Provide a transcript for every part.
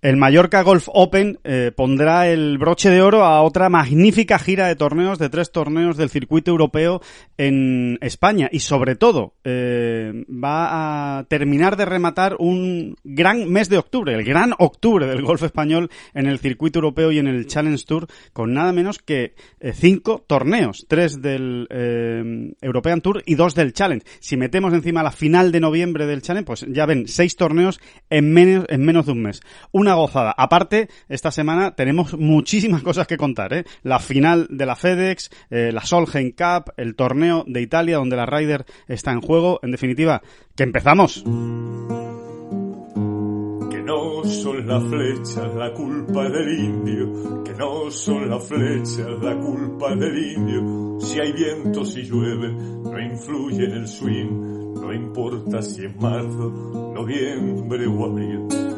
El Mallorca Golf Open eh, pondrá el broche de oro a otra magnífica gira de torneos, de tres torneos del circuito europeo en España. Y sobre todo, eh, va a terminar de rematar un gran mes de octubre, el gran octubre del golf español en el circuito europeo y en el Challenge Tour, con nada menos que eh, cinco torneos, tres del European Tour y dos del Challenge. Si metemos encima la final de noviembre del Challenge, pues ya ven, seis torneos en menos, en menos de un mes. Gozada. Aparte, esta semana tenemos muchísimas cosas que contar, ¿eh? La final de la FedEx, eh, la Solheim Cup, el torneo de Italia donde la Ryder está en juego. En definitiva, que empezamos. Que no son las flechas la culpa del indio, que no son las flechas la culpa del indio. Si hay viento, si llueve, no influye en el swing, no importa si es marzo, noviembre o abril.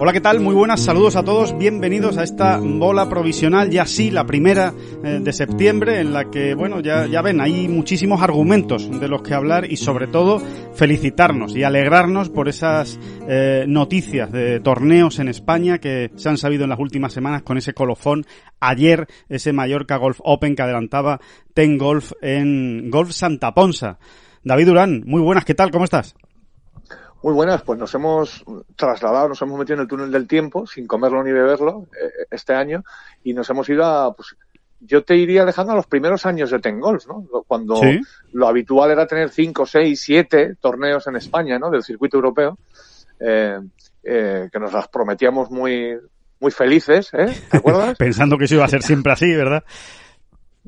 Hola, ¿qué tal? Muy buenas, saludos a todos, bienvenidos a esta bola provisional, ya sí, la primera eh, de septiembre, en la que, bueno, ya, ya ven, hay muchísimos argumentos de los que hablar y sobre todo felicitarnos y alegrarnos por esas eh, noticias de torneos en España que se han sabido en las últimas semanas con ese colofón. Ayer, ese Mallorca Golf Open que adelantaba Ten Golf en Golf Santa Ponsa. David Durán, muy buenas, ¿qué tal? ¿Cómo estás? Muy buenas, pues nos hemos trasladado, nos hemos metido en el túnel del tiempo, sin comerlo ni beberlo, eh, este año, y nos hemos ido a, pues, yo te iría dejando a los primeros años de Ten Golf, ¿no? Cuando Sí. lo habitual era tener cinco, seis, siete torneos en España, ¿no? Del circuito europeo, eh, eh, que nos las prometíamos muy, muy felices, ¿eh? ¿Te acuerdas? Pensando que eso iba a ser siempre así, ¿verdad?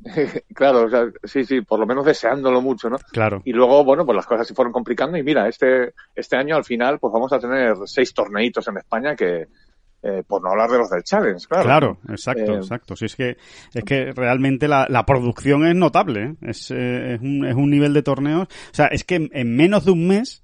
claro, o sea, sí, sí, por lo menos deseándolo mucho, ¿no? Claro. Y luego, bueno, pues las cosas se fueron complicando y mira, este, este año al final pues vamos a tener seis torneitos en España que, eh, por no hablar de los del Challenge, claro. Claro, exacto, Eh, exacto. Sí, es que, es que realmente la, la producción es notable, ¿eh? es, eh, es, un, es un nivel de torneos. O sea, es que en, en menos de un mes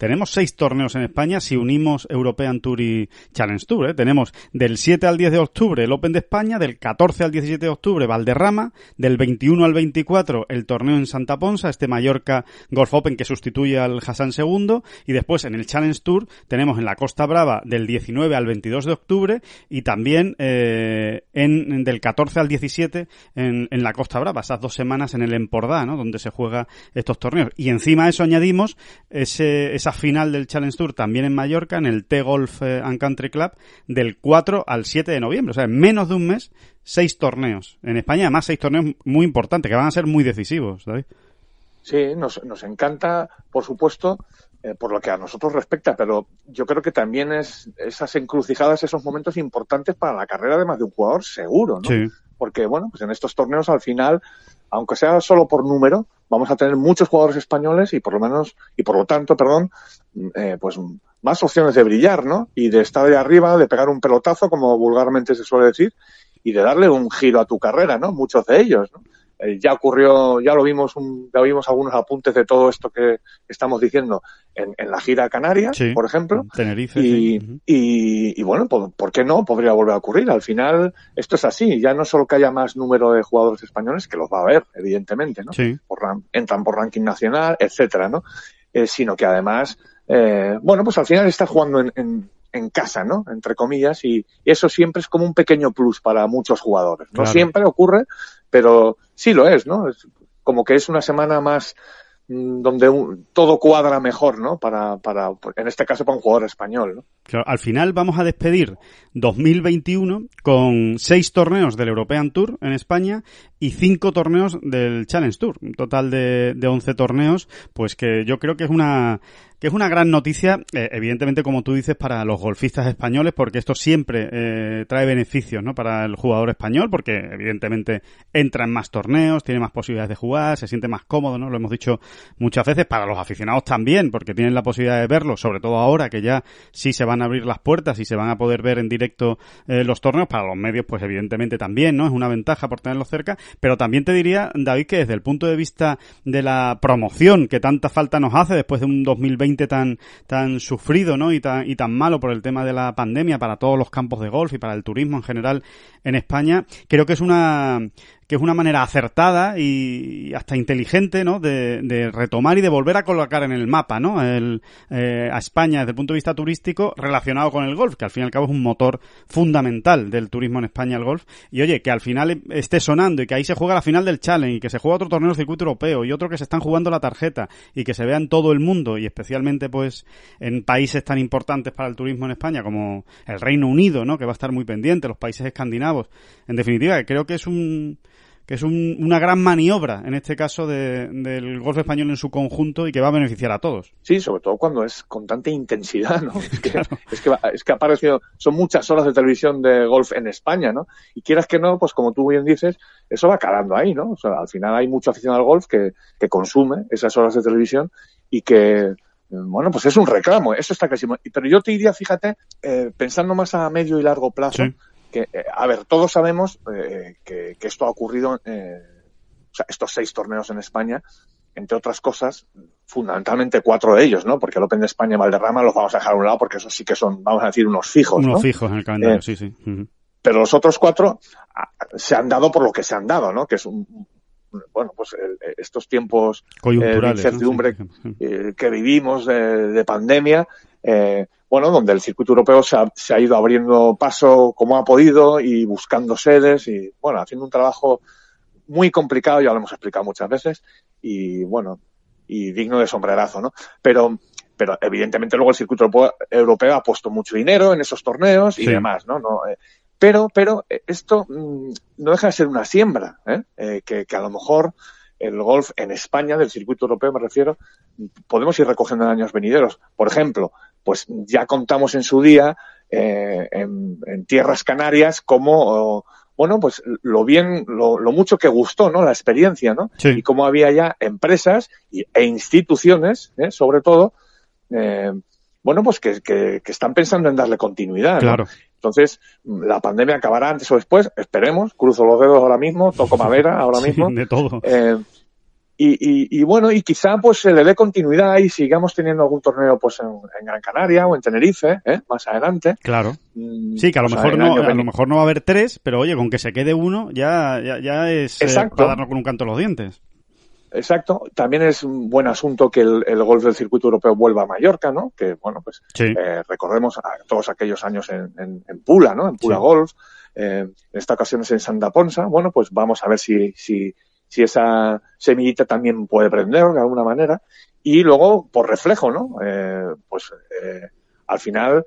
tenemos seis torneos en España si unimos European Tour y Challenge Tour. ¿eh? Tenemos del 7 al 10 de octubre el Open de España, del 14 al 17 de octubre Valderrama, del 21 al 24 el torneo en Santa Ponsa, este Mallorca Golf Open que sustituye al Hassan II, y después en el Challenge Tour tenemos en la Costa Brava del 19 al 22 de octubre y también eh, en, del 14 al 17 en, en la Costa Brava, esas dos semanas en el Empordà, ¿no? donde se juega estos torneos. Y encima de eso añadimos ese, esa final del Challenge Tour también en Mallorca, en el T-Golf eh, and Country Club, del 4 al 7 de noviembre. O sea, en menos de un mes, seis torneos. En España, además, seis torneos muy importantes, que van a ser muy decisivos, David. Sí, nos, nos encanta, por supuesto, eh, por lo que a nosotros respecta, pero yo creo que también es esas encrucijadas, esos momentos importantes para la carrera de más de un jugador, seguro, ¿no? Sí. Porque, bueno, pues en estos torneos al final, aunque sea solo por número, vamos a tener muchos jugadores españoles y por lo menos, y por lo tanto, perdón, eh, pues más opciones de brillar, ¿no? Y de estar ahí arriba, de pegar un pelotazo, como vulgarmente se suele decir, y de darle un giro a tu carrera, ¿no? Muchos de ellos, ¿no? Eh, ya ocurrió, ya lo vimos, un, ya vimos algunos apuntes de todo esto que estamos diciendo en, en la gira canaria, Sí. por ejemplo. Tenerife. Y, sí. Y, y bueno, ¿por, por qué no? Podría volver a ocurrir. Al final, esto es así. Ya no solo que haya más número de jugadores españoles, que los va a haber, evidentemente, ¿no? Sí. Por ran- entran por ranking nacional, etcétera, ¿no? Eh, sino que además, eh, bueno, pues al final estás jugando en, en, en casa, ¿no? Entre comillas, y, y eso siempre es como un pequeño plus para muchos jugadores. No Claro. siempre ocurre, pero sí lo es, ¿no? Es como que es una semana más mm, donde un- todo cuadra mejor, ¿no? Para, para, en este caso, para un jugador español, ¿no? Al final vamos a despedir 2021 con seis torneos del European Tour en España y cinco torneos del Challenge Tour. Un total de, de 11 torneos, pues que yo creo que es una que es una gran noticia, eh, evidentemente, como tú dices, para los golfistas españoles, porque esto siempre eh, trae beneficios ¿no? para el jugador español, porque evidentemente entra en más torneos, tiene más posibilidades de jugar, se siente más cómodo, ¿no? Lo hemos dicho muchas veces, para los aficionados también, porque tienen la posibilidad de verlo, sobre todo ahora que ya sí se van a abrir las puertas y se van a poder ver en directo eh, los torneos, para los medios, pues evidentemente también, ¿no? Es una ventaja por tenerlos cerca, pero también te diría, David, que desde el punto de vista de la promoción que tanta falta nos hace después de un 2020 tan, tan sufrido, ¿no? Y tan, y tan malo por el tema de la pandemia para todos los campos de golf y para el turismo en general en España, creo que es una, que es una manera acertada y hasta inteligente, ¿no? De, de retomar y de volver a colocar en el mapa, ¿no? El, eh, a España desde el punto de vista turístico relacionado con el golf, que al fin y al cabo es un motor fundamental del turismo en España el golf. Y oye, que al final esté sonando y que ahí se juega la final del Challenge y que se juega otro torneo del circuito europeo y otro que se están jugando la tarjeta y que se vea en todo el mundo y especialmente pues en países tan importantes para el turismo en España como el Reino Unido, ¿no? Que va a estar muy pendiente, los países escandinavos. En definitiva, creo que es un que es un, una gran maniobra, en este caso, de, del golf español en su conjunto y que va a beneficiar a todos. Sí, sobre todo cuando es con tanta intensidad, ¿no? Es que, claro. es que, es que ha aparecido, son muchas horas de televisión de golf en España, ¿no? Y quieras que no, pues como tú bien dices, eso va calando ahí, ¿no? O sea, al final hay mucho afición al golf que, que consume esas horas de televisión y que, bueno, pues es un reclamo, eso está clarísimo. Pero yo te diría, fíjate, eh, pensando más a medio y largo plazo, sí que, eh, a ver, todos sabemos eh, que, que, esto ha ocurrido, eh, o sea, estos seis torneos en España, entre otras cosas, fundamentalmente cuatro de ellos, ¿no? Porque el Open de España y Valderrama los vamos a dejar a un lado porque esos sí que son, vamos a decir, unos fijos. Unos ¿no? fijos en el calendario, eh, sí, sí. Uh -huh. Pero los otros cuatro a, se han dado por lo que se han dado, ¿no? Que es un, bueno, pues el, estos tiempos de incertidumbre ¿no? sí, sí. Que vivimos de, de pandemia, eh, bueno, donde el circuito europeo se ha, se ha, ido abriendo paso como ha podido y buscando sedes y, bueno, haciendo un trabajo muy complicado, ya lo hemos explicado muchas veces, y bueno, y digno de sombrerazo, ¿no? Pero, pero evidentemente luego el circuito europeo ha puesto mucho dinero en esos torneos y sí. demás, ¿no? no eh, pero, pero esto mmm, no deja de ser una siembra, ¿eh? Eh, que, que a lo mejor el golf en España, del circuito europeo me refiero, podemos ir recogiendo en años venideros. Por ejemplo, pues ya contamos en su día eh, en, en, tierras canarias como, bueno, pues lo bien, lo, lo, mucho que gustó, ¿no? La experiencia, ¿no? Sí. Y cómo había ya empresas y, e instituciones, ¿eh? sobre todo, eh, bueno, pues que, que, que, están pensando en darle continuidad. Claro. ¿no? Entonces, la pandemia acabará antes o después, esperemos, cruzo los dedos ahora mismo, toco madera ahora mismo. Sí, de todo. Eh, y, y, y, bueno, y quizá pues se le dé continuidad y sigamos teniendo algún torneo pues en, en Gran Canaria o en Tenerife, ¿eh? más adelante. Claro. Mm, sí, que a lo mejor no, a lo mejor no va a haber tres, pero oye, con que se quede uno ya, ya, ya es Exacto. Eh, para darnos con un canto los dientes. Exacto. También es un buen asunto que el, el, golf del circuito europeo vuelva a Mallorca, ¿no? Que, bueno, pues sí. eh, recordemos a todos aquellos años en, en, en Pula, ¿no? En Pula sí. Golf. Eh, en esta ocasión es en Santa Ponsa. Bueno, pues vamos a ver si, si, si esa semillita también puede prender de alguna manera. Y luego, por reflejo, ¿no? Eh, pues eh, al final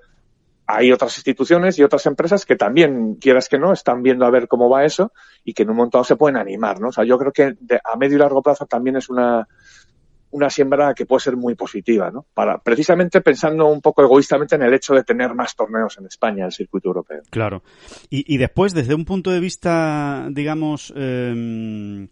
hay otras instituciones y otras empresas que también, quieras que no, están viendo a ver cómo va eso y que en un dado se pueden animar, ¿no? O sea, yo creo que de, a medio y largo plazo también es una, una siembra que puede ser muy positiva, ¿no? Para, precisamente pensando un poco egoístamente en el hecho de tener más torneos en España, el circuito europeo. Claro. Y, después, desde un punto de vista, digamos, eh,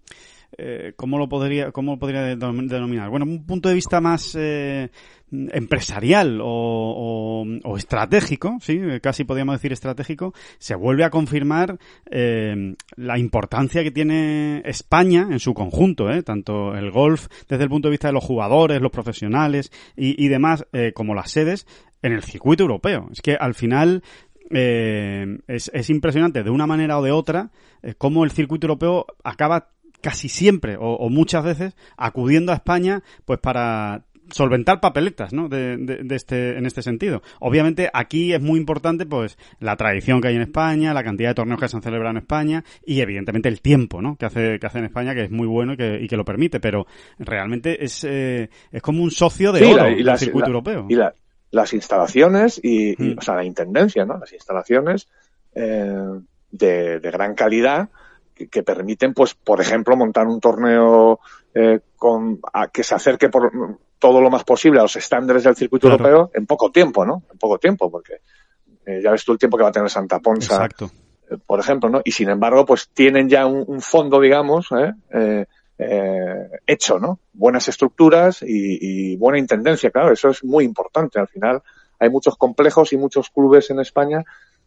eh, ¿cómo lo podría, cómo lo podría denominar? Bueno, un punto de vista más eh, empresarial o, o, o, estratégico, sí, casi podríamos decir estratégico, se vuelve a confirmar eh, la importancia que tiene España en su conjunto, eh, tanto el golf desde el punto de vista de los jugadores, los profesionales y, y demás, eh, como las sedes en el circuito europeo. Es que al final eh, es, es, impresionante de una manera o de otra eh, cómo el circuito europeo acaba casi siempre o, o, muchas veces acudiendo a España pues para solventar papeletas, ¿no? De, de, de, este, en este sentido. Obviamente aquí es muy importante, pues, la tradición que hay en España, la cantidad de torneos que se han celebrado en España y, evidentemente, el tiempo, ¿no? Que hace, que hace en España, que es muy bueno y que, y que lo permite, pero realmente es, eh, es como un socio de sí, oro la, y del circuito la, europeo. Y la, las instalaciones y, y, Mm. o sea, la intendencia, ¿no? Las instalaciones eh, de, de gran calidad que, que permiten, pues, por ejemplo, montar un torneo eh, con, a- que se acerque por todo lo más posible a los estándares del circuito Claro. europeo en poco tiempo, ¿no? En poco tiempo, porque eh, ya ves tú el tiempo que va a tener Santa Ponsa Exacto. eh, por ejemplo, ¿no? Y sin embargo, pues tienen ya un, un fondo, digamos, eh, hecho, ¿no? Buenas estructuras y, y buena intendencia, claro, eso es muy importante. Al final hay muchos complejos y muchos clubes en España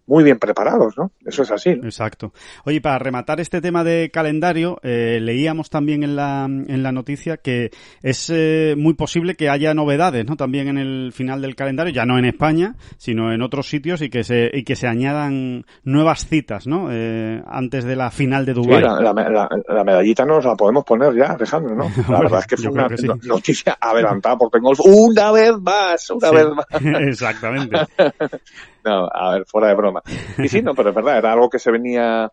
muy bien preparados, ¿no? Eso es así. ¿no? Exacto. Oye, para rematar este tema de calendario, eh, leíamos también en la, en la noticia que es eh, muy posible que haya novedades, ¿no? También en el final del calendario, ya no en España, sino en otros sitios y que se, y que se añadan nuevas citas, ¿no? Eh, antes de la final de Sí, Dubái. la, la- la- la medallita nos la podemos poner ya, Alejandro, ¿no? La verdad es que fue una que sí. noticia adelantada por Tengolf una vez más, una Sí. vez más. Exactamente. No, a ver, fuera de broma. Y sí, no, pero es verdad, era algo que se venía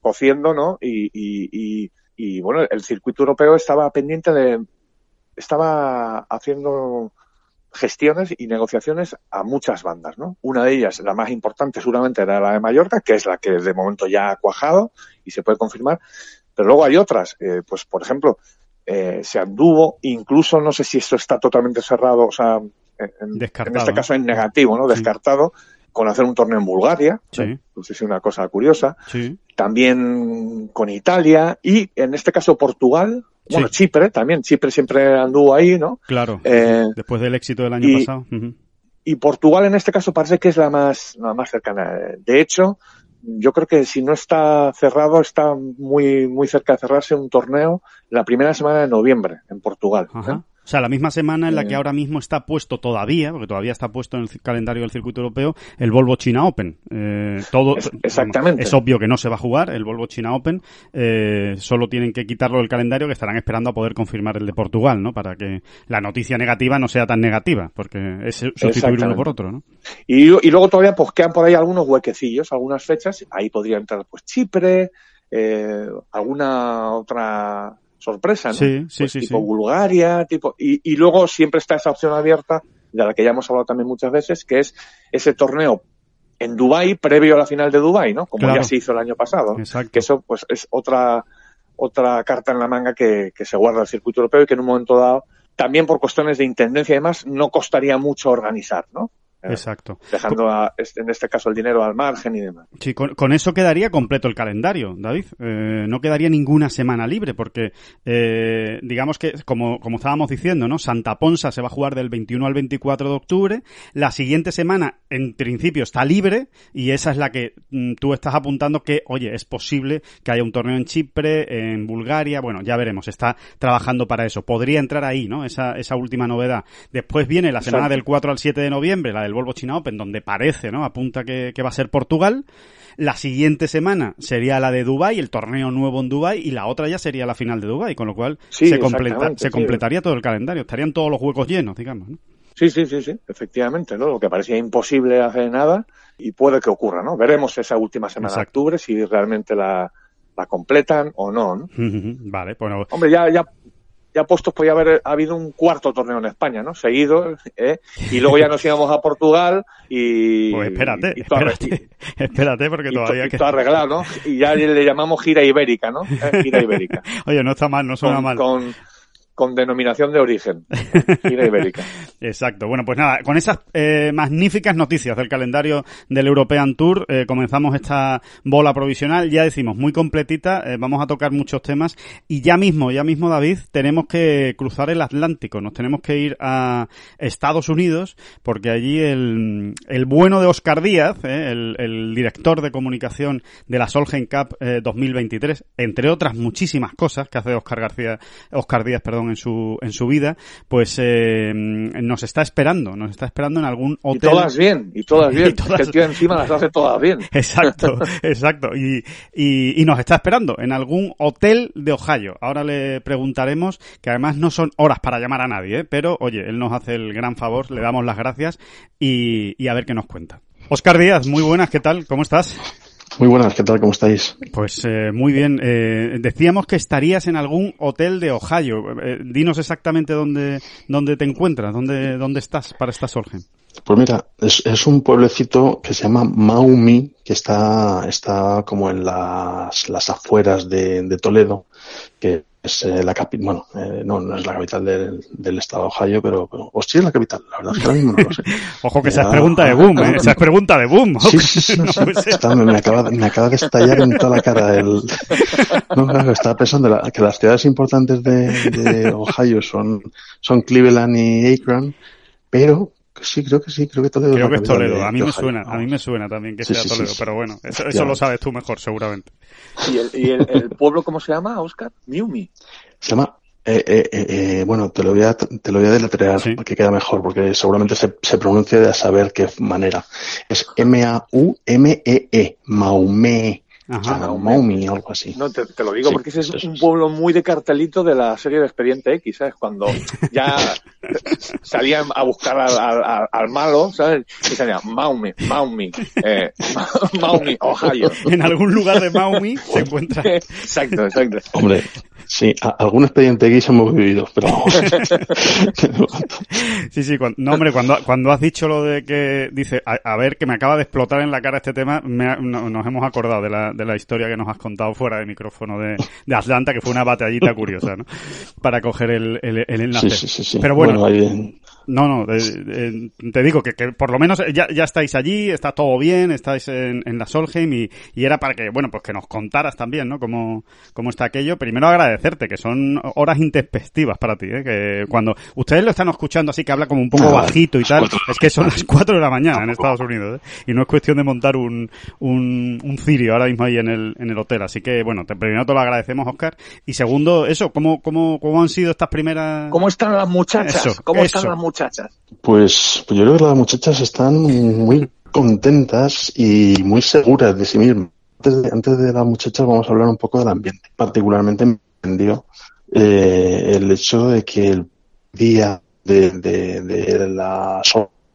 cociendo, ¿no? Y, y, y, y, bueno, el circuito europeo estaba pendiente de, estaba haciendo gestiones y negociaciones a muchas bandas, ¿no? Una de ellas, la más importante seguramente era la de Mallorca, que es la que de momento ya ha cuajado y se puede confirmar, pero luego hay otras, eh, pues por ejemplo, eh, se anduvo, incluso no sé si esto está totalmente cerrado, o sea, en, en Descartado, este caso en negativo, ¿no? Sí. Con hacer un torneo en Bulgaria, Sí. es una cosa curiosa, Sí. también con Italia y en este caso Portugal, bueno, Sí. Chipre también, Chipre siempre anduvo ahí, ¿no? Claro. Eh, Después del éxito del año y- pasado. Y Portugal en este caso parece que es la más, la más cercana. De hecho, yo creo que si no está cerrado, está muy, muy cerca de cerrarse un torneo la primera semana de noviembre en Portugal. ¿eh? O sea, la misma semana en la que ahora mismo está puesto todavía, porque todavía está puesto en el calendario del circuito europeo, el Volvo China Open. Eh, todo, exactamente. Es obvio que no se va a jugar el Volvo China Open. eh, solo tienen que quitarlo del calendario, que estarán esperando a poder confirmar el de Portugal, ¿no? Para que la noticia negativa no sea tan negativa, porque es sustituir uno por otro, ¿no? Y, y luego todavía pues quedan por ahí algunos huequecillos, algunas fechas. Ahí podría entrar pues Chipre, eh, alguna otra sorpresa, ¿no? Sí, sí, Pues sí, tipo. Bulgaria, tipo y, y luego siempre está esa opción abierta de la que ya hemos hablado también muchas veces, que es ese torneo en Dubai previo a la final de Dubai, ¿no? Como Claro. ya se hizo el año pasado. Exacto. Que eso pues es otra otra carta en la manga que, que se guarda el circuito europeo y que en un momento dado también por cuestiones de intendencia y demás no costaría mucho organizar, ¿no? Eh, Exacto. dejando a- en este caso el dinero al margen y demás. Sí, con, con eso quedaría completo el calendario, David. Eh, no quedaría ninguna semana libre, porque eh, digamos que, como, como estábamos diciendo, ¿no? Santa Ponsa se va a jugar del 21 al 24 de octubre. La siguiente semana, en principio, está libre, y esa es la que mm, tú estás apuntando que, oye, es posible que haya un torneo en Chipre, en Bulgaria, bueno, ya veremos, está trabajando para eso. Podría entrar ahí, ¿no? Esa, esa última novedad. Después viene la semana Exacto. del 4 al 7 de noviembre, la del Volvo China Open, donde parece, ¿no? Apunta que, que va a ser Portugal. La siguiente semana sería la de Dubai, el torneo nuevo en Dubai, y la otra ya sería la final de Dubai, con lo cual Sí, se, completa, se sí. completaría todo el calendario, estarían todos los huecos llenos, digamos. ¿no? Sí, sí, sí, sí, efectivamente, ¿no? Lo que parecía imposible hace nada y puede que ocurra, ¿no? Veremos esa última semana Exacto. de octubre si realmente la, la completan o no, ¿no? vale, bueno, Hombre, ya, ya, ya puestos podía haber habido un cuarto torneo en España, ¿no? Seguido, ¿eh? Y luego ya nos íbamos a Portugal y... pues espérate, y arre- espérate, espérate, porque y to- todavía y que... arreglado, ¿no? Y ya le llamamos gira ibérica, ¿no? ¿Eh? Gira ibérica. Oye, no está mal, no suena con, mal. con, con denominación de origen. Ibérica. Exacto. Bueno, pues nada, con esas eh, magníficas noticias del calendario del European Tour, eh, comenzamos esta bola provisional. Ya decimos, muy completita, eh, vamos a tocar muchos temas. Y ya mismo, ya mismo, David, tenemos que cruzar el Atlántico, nos tenemos que ir a Estados Unidos, porque allí el, el bueno de Oscar Díaz, eh, el, el director de comunicación de la Solheim Cup eh, 2023, entre otras muchísimas cosas que hace Oscar García, Oscar Díaz, perdón, en su, en su vida, pues eh, nos está esperando, nos está esperando en algún Y hotel. todas bien, y todas bien. Y todas- el tío encima las hace todas bien. Exacto, exacto. Y, y, y nos está esperando en algún hotel de Ohio. Ahora le preguntaremos, que además no son horas para llamar a nadie, ¿eh? pero oye, él nos hace el gran favor, le damos las gracias y, y a ver qué nos cuenta. Oscar Díaz, muy buenas, ¿qué tal? ¿Cómo estás? Muy buenas, ¿qué tal? ¿Cómo estáis? Pues eh, muy bien. Eh, decíamos que estarías en algún hotel de Ohio. Eh, dinos exactamente dónde, dónde te encuentras, dónde, dónde estás para esta Solheim. Pues mira, es, es, un pueblecito que se llama Maumi, que está, está como en las, las afueras de, de Toledo, que es eh, la capital, bueno, eh, no, no es la capital del, del estado de Ohio, pero, pero o sí es la capital, la verdad es que ahora mismo no lo sé. Ojo que esa es pregunta de boom, ¿eh? esa es pregunta de boom. Sí, sí, sí, no, sí. Está, me, acaba, me acaba de estallar en toda la cara el... No, claro, estaba pensando la, que las ciudades importantes de, de Ohio son, son Cleveland y Akron, pero Sí, creo que sí, creo que Toledo. Creo que es Toledo. A mí me suena, a mí me suena también que sí, sea sí, Toledo, sí, pero bueno, eso, eso lo sabes tú mejor, seguramente. ¿Y el, y el, el pueblo cómo se llama, Oscar? Miumi. Se llama eh, eh, eh, bueno, te lo voy a, te lo voy a deletrear sí. porque queda mejor, porque seguramente se, se pronuncia de a saber qué manera. Es M-A-U-M-E-E, -E, Maumee. Ajá. Maumi o algo así. No, te, te lo digo sí, porque ese es un pueblo muy de cartelito de la serie de Expediente X, ¿sabes? Cuando ya salían a buscar al, al, al malo, ¿sabes? Y salía Maumi, Maumi, eh, Maumi, Ohio. En algún lugar de Maumi se encuentra. exacto, exacto. Hombre, Sí, a, algún expediente X hemos vivido, pero sí, sí, cuando, no, hombre, cuando, cuando has dicho lo de que dice, a, a, ver, que me acaba de explotar en la cara este tema, me, no, nos hemos acordado de la, de la historia que nos has contado fuera de micrófono de, de Atlanta, que fue una batallita curiosa, ¿no? Para coger el, el, el enlace. Sí, sí, sí, Pero bueno, bueno ahí... No, no, eh, eh, te digo que, que, por lo menos ya, ya estáis allí, está todo bien, estáis en, en la Solheim y, y, era para que, bueno, pues que nos contaras también, ¿no? Cómo, cómo está aquello. Primero agradecerte, que son horas intempestivas para ti, ¿eh? Que cuando ustedes lo están escuchando así que habla como un poco bajito y tal, es que son las 4 de la mañana en Estados Unidos, ¿eh? Y no es cuestión de montar un, un, un cirio ahora mismo ahí en el, en el hotel. Así que, bueno, te, primero te lo agradecemos, Oscar. Y segundo, eso, ¿cómo, cómo, cómo han sido estas primeras... ¿Cómo están las muchachas? Eso, ¿Cómo eso. están las muchachas? Pues, pues yo creo que las muchachas están muy contentas y muy seguras de sí mismas. Antes de, antes de las muchachas vamos a hablar un poco del ambiente. Particularmente me entendió eh, el hecho de que el día de, de, de la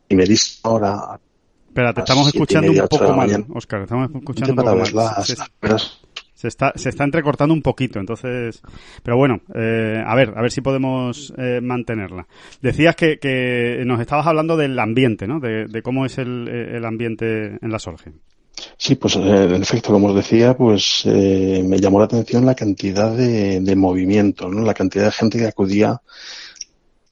primerísima hora... Espera, te estamos escuchando un poco mal, Oscar. Estamos escuchando un poco mal. Las, sí, sí. Se está, se está entrecortando un poquito, entonces, pero bueno, eh, a ver, a ver si podemos eh, mantenerla. Decías que, que nos estabas hablando del ambiente, ¿no? De, de cómo es el, el, ambiente en la Solheim. Sí, pues eh, en efecto, como os decía, pues eh, me llamó la atención la cantidad de, de movimiento, ¿no? La cantidad de gente que acudía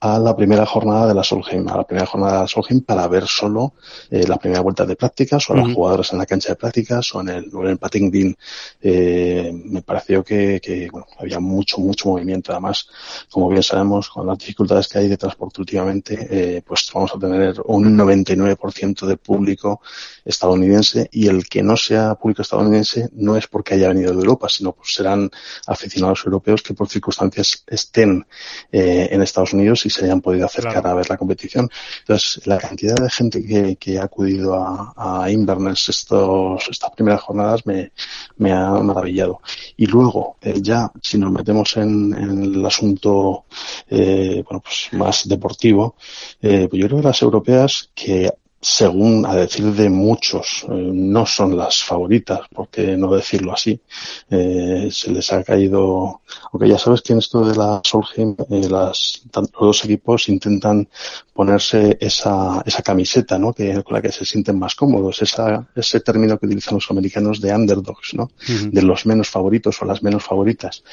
a la primera jornada de la Solheim, a la primera jornada de la Solheim para ver solo eh, la primera vuelta de prácticas o a uh -huh. los jugadores en la cancha de prácticas o en el, o en el patting green. Eh, me pareció que, que bueno, había mucho, mucho movimiento. Además, como bien sabemos, con las dificultades que hay de transporte últimamente, eh, pues vamos a tener un 99% de público estadounidense y el que no sea público estadounidense no es porque haya venido de Europa, sino pues serán aficionados europeos que por circunstancias estén eh, en Estados Unidos y se hayan podido acercar claro. a ver la competición. Entonces, la cantidad de gente que, que ha acudido a, a Inverness estos, estas primeras jornadas me, me ha maravillado. Y luego, eh, ya, si nos metemos en, en el asunto, eh, bueno, pues más deportivo, eh, pues yo creo que las europeas que según a decir de muchos, eh, no son las favoritas, porque no decirlo así. Eh, se les ha caído, aunque ya sabes que en esto de la Solheim, eh, las, los dos equipos intentan ponerse esa, esa camiseta, ¿no? Que, con la que se sienten más cómodos, esa, ese término que utilizan los americanos de underdogs, ¿no? Uh -huh. De los menos favoritos o las menos favoritas.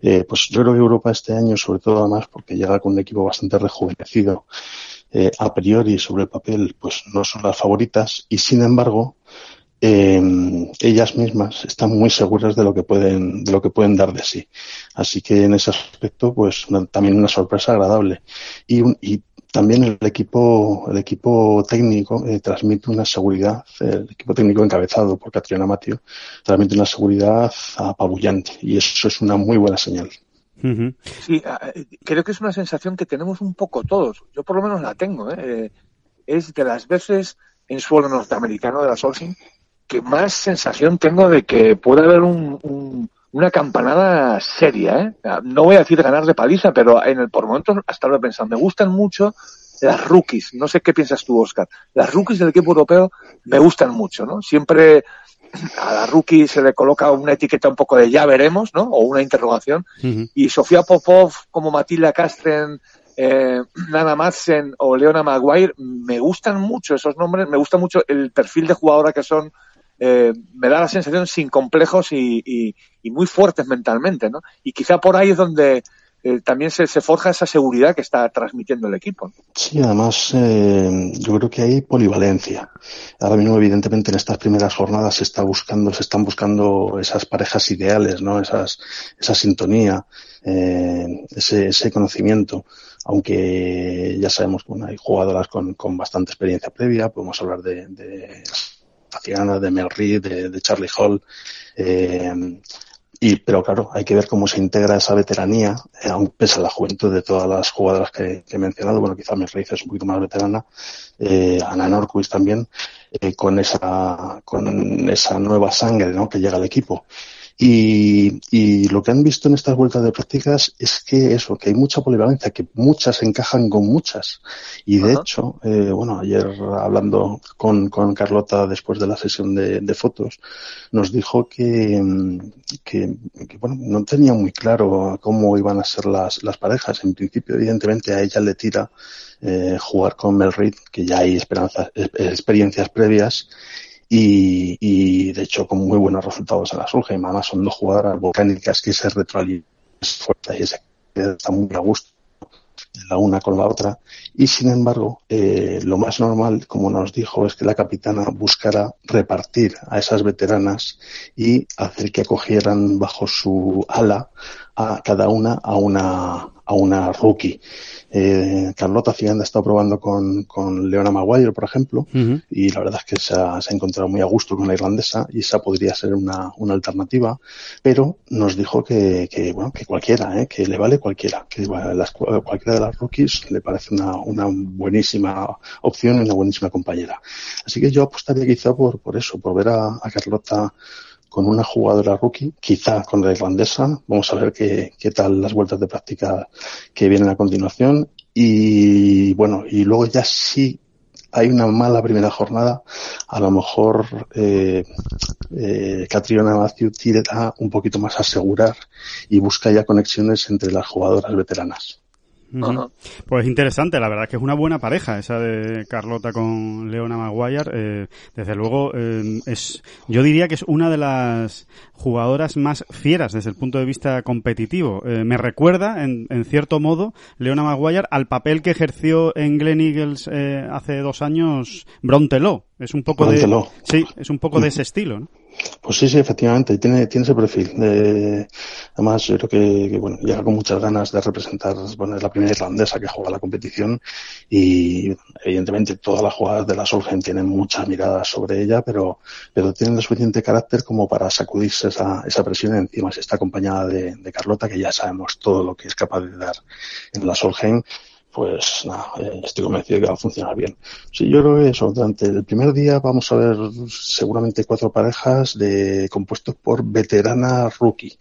Eh, pues yo creo que Europa este año, sobre todo además porque llega con un equipo bastante rejuvenecido, eh, a priori sobre el papel pues no son las favoritas y sin embargo eh, ellas mismas están muy seguras de lo que pueden de lo que pueden dar de sí. Así que en ese aspecto pues también una sorpresa agradable. Y, un, y también el equipo el equipo técnico eh, transmite una seguridad el equipo técnico encabezado por Catriona Matio transmite una seguridad apabullante. Y eso es una muy buena señal Uh. Sí, creo que es una sensación que tenemos un poco todos. Yo por lo menos la tengo. ¿eh? Es de las veces en suelo norteamericano de la Solheim que más sensación tengo de que puede haber un, un, una campanada seria. ¿eh? No voy a decir ganar de paliza, pero en el por momentos hasta lo he pensado. Me gustan mucho las rookies. No sé qué piensas tú, Oscar. Las rookies del equipo europeo me gustan mucho, ¿no? Siempre a la rookie se le coloca una etiqueta un poco de ya veremos, ¿no? O una interrogación. Uh -huh. Y Sofía Popov como Matilda Castren eh, Nana Madsen o Leona Maguire, me gustan mucho esos nombres, me gusta mucho el perfil de jugadora que son, eh, me da la sensación sin complejos y, y- y muy fuertes mentalmente, ¿no? Y quizá por ahí es donde eh, también se, forja esa seguridad que está transmitiendo el equipo. Sí, además eh, yo creo que hay polivalencia. Ahora mismo, evidentemente, en estas primeras jornadas se está buscando, se están buscando esas parejas ideales, ¿no? Esas, esa sintonía, eh, ese, ese conocimiento. Aunque ya sabemos que hay jugadoras con, con bastante experiencia previa, podemos hablar de, de Tatiana, de Mel de Charlie Hall. eh, y, pero claro, hay que ver cómo se integra esa veteranía, eh, aun pese a la juventud de todas las jugadoras que, he mencionado. Bueno, quizá Mel Reed es un poquito más veterana, eh, Ana Norquist también, eh, con esa, con esa nueva sangre, ¿no? que llega al equipo. Y, y lo que han visto en estas vueltas de prácticas es que eso, que hay mucha polivalencia, que muchas encajan con muchas. Y de Ajá. hecho, eh, bueno, ayer hablando con, con Carlota después de la sesión de, de fotos, nos dijo que, mm, que, que, bueno, no tenía muy claro cómo iban a ser las, las parejas. En principio, evidentemente, a ella le tira eh, jugar con Mel Reed, que ya hay esperanzas, eh, experiencias previas, y, y de hecho con muy buenos resultados en la Solheim. Además son dos jugadoras volcánicas que se retroalimentan fuerte y se están muy a gusto la una con la otra. Y sin embargo, eh, lo más normal, como nos dijo, es que la capitana buscara repartir a esas veteranas y hacer que acogieran bajo su ala a cada una a una a una rookie. Eh, Carlota Ciganda ha estado probando con, con Leona Maguire, por ejemplo, y la verdad es que se ha, se ha encontrado muy a gusto con la irlandesa y esa podría ser una, una alternativa, pero nos dijo que, que, bueno, que cualquiera, ¿eh? que le vale cualquiera, que las- cualquiera de las rookies le parece una, una buenísima opción y una buenísima compañera. Así que yo apostaría quizá por, por eso, por ver a, a Carlota con una jugadora rookie, quizá con la irlandesa. Vamos a ver qué, qué tal las vueltas de práctica que vienen a continuación. Y bueno, y luego ya sí hay una mala primera jornada, a lo mejor eh, eh, Catriona Matthew tira un poquito más a asegurar y busca ya conexiones entre las jugadoras veteranas. Pues interesante, la verdad es que es una buena pareja esa de Carlota con Leona Maguire. Eh, desde luego, eh, es, yo diría que es una de las jugadoras más fieras desde el punto de vista competitivo. Eh, me recuerda, en, en cierto modo, Leona Maguire al papel que ejerció en Glen Eagles eh, hace dos años Bronte Law. Es un poco de, sí, es un poco de ese estilo, ¿no? Pues sí, sí, efectivamente, tiene, tiene ese perfil. De, además, yo creo que, bueno, llega con muchas ganas de representar, bueno, es la primera irlandesa que juega la competición y evidentemente todas las jugadoras de la Solheim tienen muchas miradas sobre ella, pero, pero tienen el suficiente carácter como para sacudirse esa, esa presión encima si está acompañada de, de Carlota, que ya sabemos todo lo que es capaz de dar en la Solheim pues nada, eh, estoy convencido de que va a funcionar bien. Sí, yo creo que eso, durante el primer día vamos a ver seguramente cuatro parejas de compuestos por veterana rookie.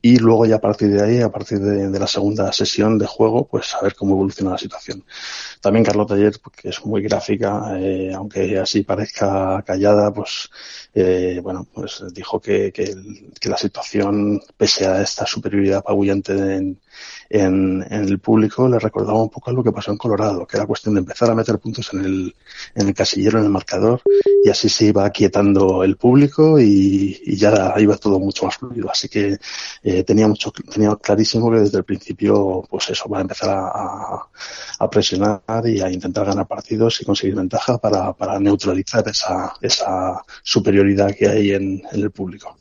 Y luego ya a partir de ahí, a partir de, la segunda sesión de juego, pues a ver cómo evoluciona la situación. También Carlota ayer, que es muy gráfica, eh, aunque así parezca callada, pues eh, bueno, pues dijo que, que, que, la situación, pese a esta superioridad apabullante en, en, en, el público, le recordaba un poco lo que pasó en Colorado, que era cuestión de empezar a meter puntos en el, en el casillero, en el marcador, y así se iba aquietando el público y, y ya iba todo mucho más fluido. Así que eh, tenía mucho, tenía clarísimo que desde el principio, pues eso, va a empezar a, a, presionar y a intentar ganar partidos y conseguir ventaja para, para neutralizar esa, esa superioridad que hay en el público.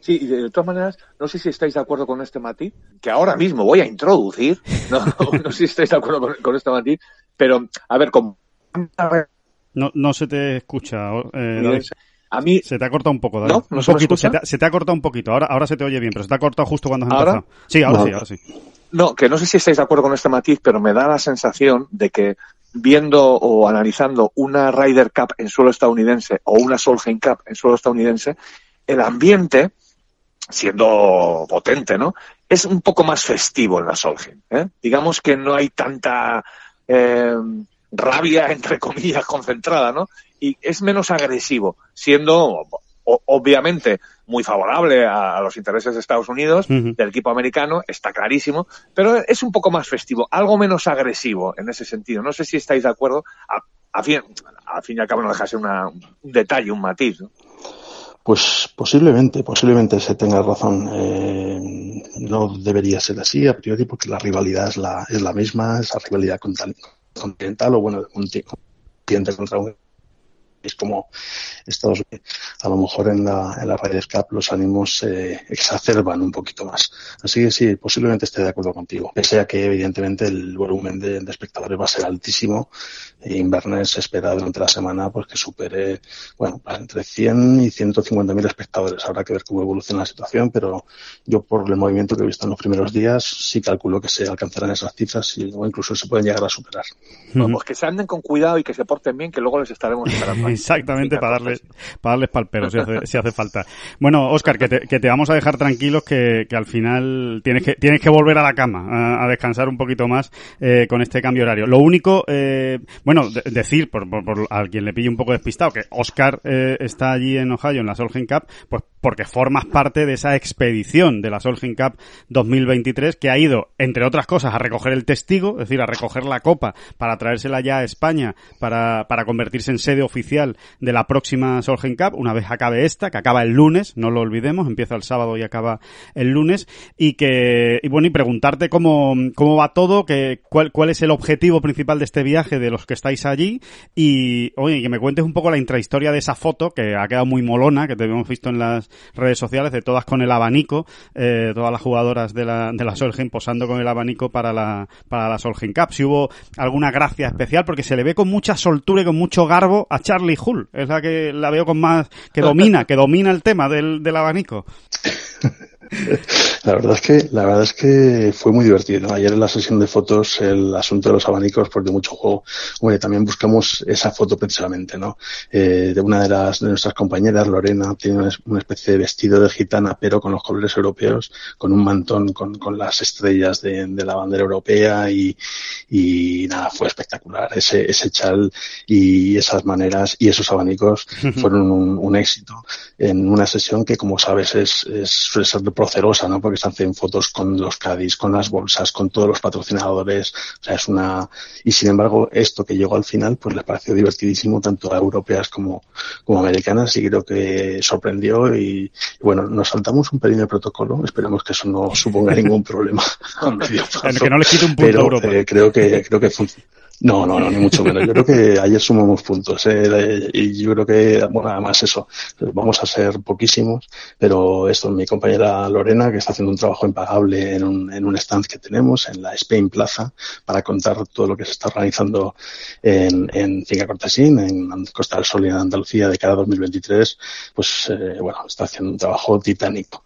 Sí, y de todas maneras, no sé si estáis de acuerdo con este matiz, que ahora mismo voy a introducir, no, no sé si estáis de acuerdo con, con este matiz, pero a ver, como... No, no se te escucha, eh, David. A mí... Se te ha cortado un poco, David. ¿No? ¿No un se, poquito. me Se, te, se, te, ha cortado un poquito. Ahora, ahora se te oye bien, pero se te ha cortado justo cuando has ¿Ahora? empezado. Sí, ahora no. sí, ahora sí. No, que no sé si estáis de acuerdo con este matiz, pero me da la sensación de que viendo o analizando una Ryder Cup en suelo estadounidense o una Solheim Cup en suelo estadounidense, el ambiente, siendo potente, ¿no? Es un poco más festivo en la Solheim. ¿eh? Digamos que no hay tanta eh, rabia, entre comillas, concentrada, ¿no? Y es menos agresivo, siendo obviamente muy favorable a, los intereses de Estados Unidos, del equipo americano, está clarísimo, pero es un poco más festivo, algo menos agresivo en ese sentido. No sé si estáis de acuerdo. A, fin, al fin y al cabo no deja de ser un detalle, un matiz. ¿no? Pues posiblemente, posiblemente se tenga razón. Eh, no debería ser así a priori porque la rivalidad es la, es la misma, esa rivalidad continental o bueno, un continente contra un es como Estados Unidos. A lo mejor en la, en la Ryder Cup los ánimos se exacerban un poquito más. Así que sí, posiblemente esté de acuerdo contigo. Pese a que evidentemente el volumen de, espectadores va a ser altísimo. E Inverness se espera durante la semana pues que supere, bueno, entre 100 y 150 mil espectadores. Habrá que ver cómo evoluciona la situación, pero yo por el movimiento que he visto en los primeros días sí calculo que se alcanzarán esas cifras y, o incluso se pueden llegar a superar. Bueno, pues que se anden con cuidado y que se porten bien, que luego les estaremos esperando. Exactamente, para darles, para darles palperos si hace, si hace falta. Bueno, Oscar, que te, que te vamos a dejar tranquilos que, que al final tienes que, tienes que volver a la cama, a, descansar un poquito más eh, con este cambio horario. Lo único, eh, bueno, decir, por, por, por, a quien le pille un poco despistado, que Oscar eh, está allí en Ohio en la Solheim Cup, pues porque formas parte de esa expedición de la Solheim Cup 2023 que ha ido, entre otras cosas, a recoger el testigo, es decir, a recoger la copa para traérsela ya a España para, para convertirse en sede oficial de la próxima Solheim Cup, una vez acabe esta, que acaba el lunes, no lo olvidemos, empieza el sábado y acaba el lunes, y que, y bueno, y preguntarte cómo, cómo va todo, que, cuál, cuál es el objetivo principal de este viaje de los que estáis allí, y, oye, que me cuentes un poco la intrahistoria de esa foto, que ha quedado muy molona, que te hemos visto en las redes sociales, de todas con el abanico, eh, todas las jugadoras de la, de la Solheim posando con el abanico para la, para la Cup. Si hubo alguna gracia especial, porque se le ve con mucha soltura y con mucho garbo a Charlie Hull. Es la que la veo con más, que domina, que domina el tema del, del abanico. La verdad es que, la verdad es que fue muy divertido. Ayer en la sesión de fotos, el asunto de los abanicos, porque mucho juego, bueno, también buscamos esa foto precisamente, ¿no? Eh, de una de las, de nuestras compañeras, Lorena, tiene una especie de vestido de gitana, pero con los colores europeos, con un mantón con, con las estrellas de, de la bandera europea y, y nada, fue espectacular. Ese, ese chal y esas maneras y esos abanicos fueron un, un éxito en una sesión que, como sabes, es, es suele ser procerosa, ¿no? Porque se hacen fotos con los Cádiz, con las bolsas, con todos los patrocinadores. O sea, es una, y sin embargo, esto que llegó al final, pues les pareció divertidísimo tanto a europeas como, como americanas y creo que sorprendió y, y bueno, nos saltamos un de protocolo. Esperemos que eso no suponga ningún problema a medio que no le quite un punto pero, a Europa. eh, creo que, creo que funciona. No, no, no, ni mucho menos. Yo creo que ayer sumamos puntos ¿eh? y yo creo que, bueno, además eso, vamos a ser poquísimos, pero esto, mi compañera Lorena, que está haciendo un trabajo impagable en un, en un stand que tenemos en la Spain Plaza para contar todo lo que se está organizando en, en Finca Cortesín, en Costa del Sol y en Andalucía de cara a 2023, pues, eh, bueno, está haciendo un trabajo titánico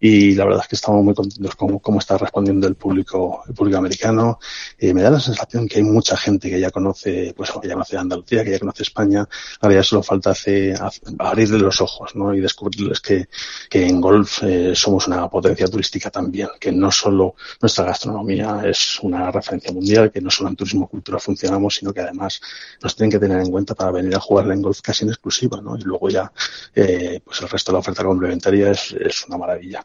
y la verdad es que estamos muy contentos con cómo está respondiendo el público, el público americano. Eh, me da la sensación que hay mucha gente que ya conoce, pues que ya conoce Andalucía, que ya conoce España. Ahora ya solo falta hace, abrirle los ojos, ¿no? Y descubrirles que, que en golf eh, somos una potencia turística también, que no solo nuestra gastronomía es una referencia mundial, que no solo en turismo cultura funcionamos, sino que además nos tienen que tener en cuenta para venir a jugar en golf casi en exclusiva, ¿no? Y luego ya, eh, pues el resto de la oferta complementaria es, es una maravilla.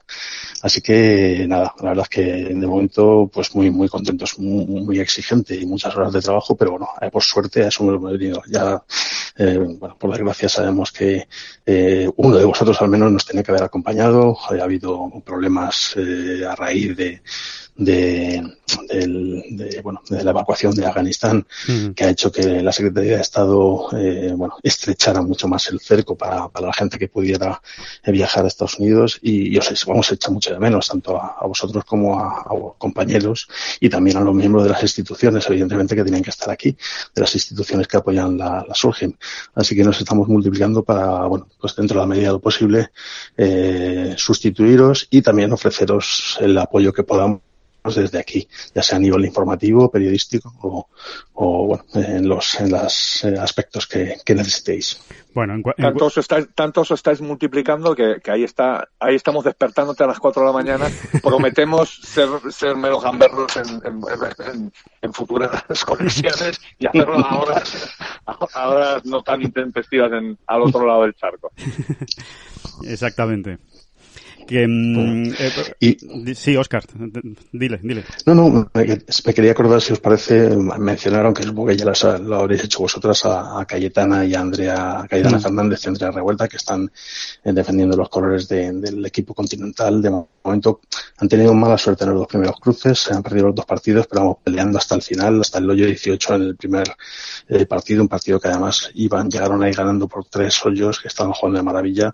Así que nada, la verdad es que de momento pues muy muy contentos, muy, muy exigente y muchas horas de trabajo, pero bueno, eh, por suerte a eso hemos venido. Ya, eh, bueno, por desgracia sabemos que eh, uno de vosotros al menos nos tenía que haber acompañado. Ha habido problemas a raíz de de, del- de, bueno, de la evacuación de Afganistán que ha hecho que la Secretaría de Estado eh, bueno, estrechara mucho más el cerco para, para la gente que pudiera viajar a Estados Unidos y, y os vamos a echar mucho de menos, tanto a, a vosotros como a, a vos, compañeros y también a los miembros de las instituciones, evidentemente, que tienen que estar aquí, de las instituciones que apoyan la, la Surgem. Así que nos estamos multiplicando para, bueno, pues dentro de la medida de lo posible, eh, sustituiros y también ofreceros el apoyo que podamos desde aquí, ya sea a nivel informativo, periodístico o, o bueno, en los en los eh, aspectos que, que necesitéis. Bueno, en, Tanto os, estáis, tanto os estáis multiplicando que, que ahí está, ahí estamos despertándote a las 4 de la mañana. Prometemos ser, ser meros gamberros en, en, en- en futuras conexiones y hacerlo a horas, a horas no tan intempestivas en, al otro lado del charco. exactamente. Que, mm, eh, Y sí, Oscar, dile, dile. No, no, me, me quería acordar, si os parece, mencionar, aunque supongo que ya las- lo habréis hecho vosotras, a, a Cayetana y a Andrea, a Cayetana Mm. Fernández y Andrea Revuelta, que están eh, defendiendo los colores de- del equipo continental. De momento han tenido mala suerte en los dos primeros cruces, se han perdido los dos partidos, pero vamos peleando hasta el final, hasta el hoyo 18 en el primer eh, partido, un partido que además iban, llegaron ahí ganando por tres hoyos, que estaban jugando de maravilla,